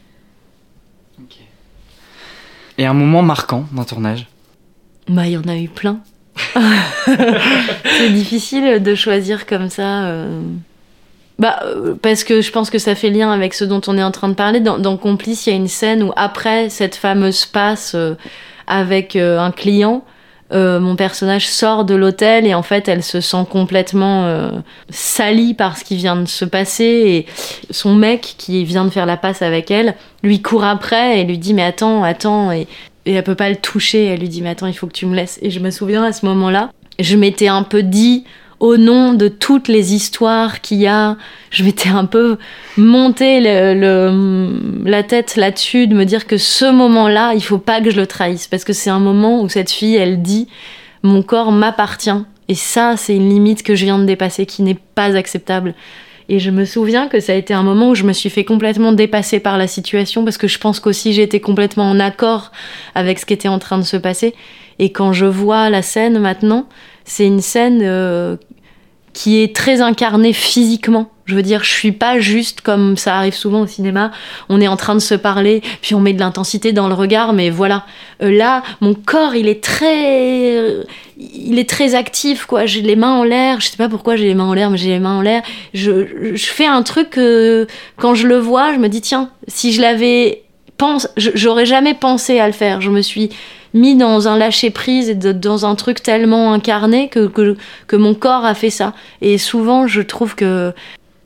Et un moment marquant d'un tournage Bah, il y en a eu plein. c'est difficile de choisir comme ça. Euh. Bah, euh, parce que je pense que ça fait lien avec ce dont on est en train de parler. Dans, Complice, il y a une scène où, après cette fameuse passe euh, avec un client, euh, mon personnage sort de l'hôtel et en fait elle se sent complètement euh, salie par ce qui vient de se passer et son mec qui vient de faire la passe avec elle lui court après et lui dit mais attends attends et, et elle peut pas le toucher. Elle lui dit mais attends il faut que tu me laisses. Et je me souviens à ce moment là je m'étais un peu dit au nom de toutes les histoires qu'il y a, je m'étais un peu monté la tête là-dessus, de me dire que ce moment-là, il faut pas que je le trahisse, parce que c'est un moment où cette fille, elle dit, mon corps m'appartient, et ça, c'est une limite que je viens de dépasser, qui n'est pas acceptable. Et je me souviens que ça a été un moment où je me suis fait complètement dépasser par la situation, parce que je pense qu'aussi j'étais complètement en accord avec ce qui était en train de se passer. Et quand je vois la scène maintenant, c'est une scène euh, qui est très incarnée physiquement. Je veux dire, je suis pas juste comme ça arrive souvent au cinéma. On est en train de se parler, puis on met de l'intensité dans le regard, mais voilà. Euh, là, mon corps, il est très, euh, il est très actif, quoi. J'ai les mains en l'air. Je sais pas pourquoi j'ai les mains en l'air, mais j'ai les mains en l'air. Je, fais un truc que quand je le vois, je me dis tiens, si je l'avais pense, j'aurais jamais pensé à le faire. Je me suis mis dans un lâcher prise et dans un truc tellement incarné que, que, que mon corps a fait ça. Et souvent, je trouve que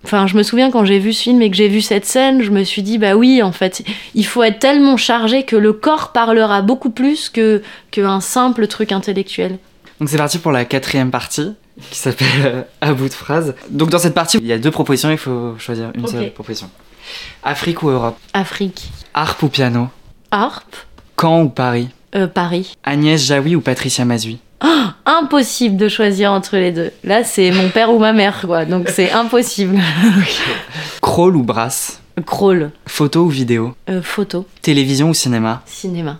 Enfin, je me souviens quand j'ai vu ce film et que j'ai vu cette scène, je me suis dit, bah oui, en fait, il faut être tellement chargé que le corps parlera beaucoup plus que qu'un simple truc intellectuel. Donc c'est parti pour la quatrième partie qui s'appelle euh, À bout de phrase. Donc dans cette partie, il y a deux propositions, il faut choisir une seule proposition. Afrique ou Europe? Afrique. Harpe ou piano? Harpe. Caen ou Paris? Euh, Paris. Agnès Jaoui ou Patricia Mazui Oh, impossible de choisir entre les deux. Là, c'est mon père ou ma mère, quoi. Donc c'est impossible. Crawl ou brasse Crawl. Photo ou vidéo euh, Photo. Télévision ou cinéma Cinéma.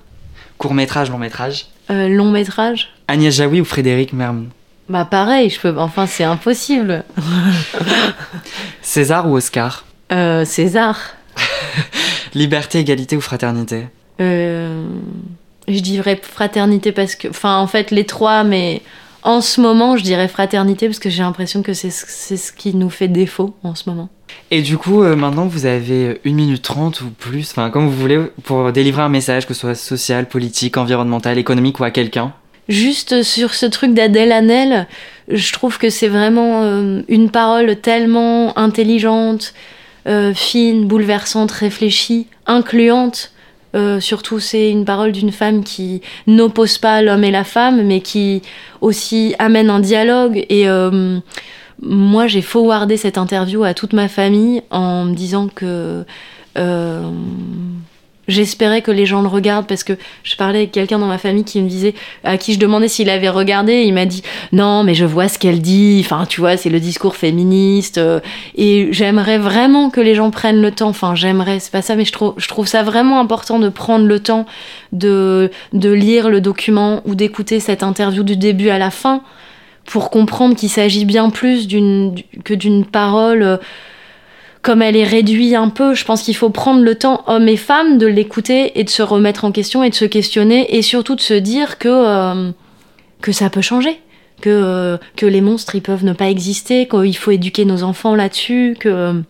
Court métrage, long métrage euh, Long métrage. Agnès Jaoui ou Frédéric Mermont Bah pareil, je peux. Enfin, c'est impossible. César ou Oscar euh, César. Liberté, égalité ou fraternité euh je dirais fraternité parce que, enfin, en fait, les trois, mais en ce moment, je dirais fraternité parce que j'ai l'impression que c'est ce qui nous fait défaut en ce moment. Et du coup, euh, maintenant, vous avez une minute trente ou plus, enfin, comme vous voulez, pour délivrer un message, que ce soit social, politique, environnemental, économique ou à quelqu'un. Juste sur ce truc d'Adèle Hanel, je trouve que c'est vraiment euh, une parole tellement intelligente, euh, fine, bouleversante, réfléchie, incluante euh, surtout, c'est une parole d'une femme qui n'oppose pas l'homme et la femme, mais qui aussi amène un dialogue. Et euh, moi, j'ai forwardé cette interview à toute ma famille en me disant que euh, J'espérais que les gens le regardent parce que je parlais avec quelqu'un dans ma famille qui me disait, à qui je demandais s'il avait regardé, il m'a dit non, mais je vois ce qu'elle dit. Enfin, tu vois, c'est le discours féministe. Euh, et j'aimerais vraiment que les gens prennent le temps. Enfin, j'aimerais, c'est pas ça, mais je trouve, je trouve ça vraiment important de prendre le temps de, de lire le document ou d'écouter cette interview du début à la fin pour comprendre qu'il s'agit bien plus que d'une parole comme elle est réduite un peu, je pense qu'il faut prendre le temps, hommes et femmes, de l'écouter et de se remettre en question et de se questionner et surtout de se dire que, euh, que ça peut changer. Que, euh, que les monstres ils peuvent ne pas exister, qu'il faut éduquer nos enfants là-dessus, que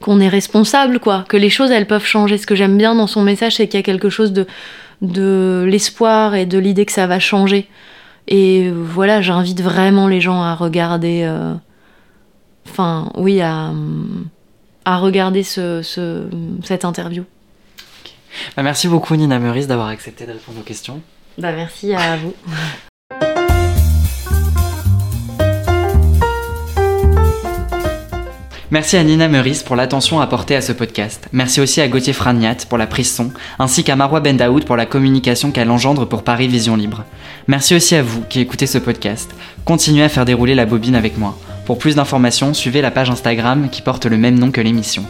qu'on est responsable, quoi, que les choses elles peuvent changer. Ce que j'aime bien dans son message, c'est qu'il y a quelque chose de, de l'espoir et de l'idée que ça va changer. Et voilà, j'invite vraiment les gens à regarder. Euh, enfin, oui, à, à regarder ce, ce, cette interview. Bah, merci beaucoup Nina Meurice d'avoir accepté de répondre aux questions. Bah, merci à vous. Merci à Nina Meurice pour l'attention apportée à ce podcast. Merci aussi à Gauthier Fragnat pour la prise son, ainsi qu'à Marois Bendaoud pour la communication qu'elle engendre pour Paris Vision Libre. Merci aussi à vous qui écoutez ce podcast. Continuez à faire dérouler la bobine avec moi. Pour plus d'informations, suivez la page Instagram qui porte le même nom que l'émission.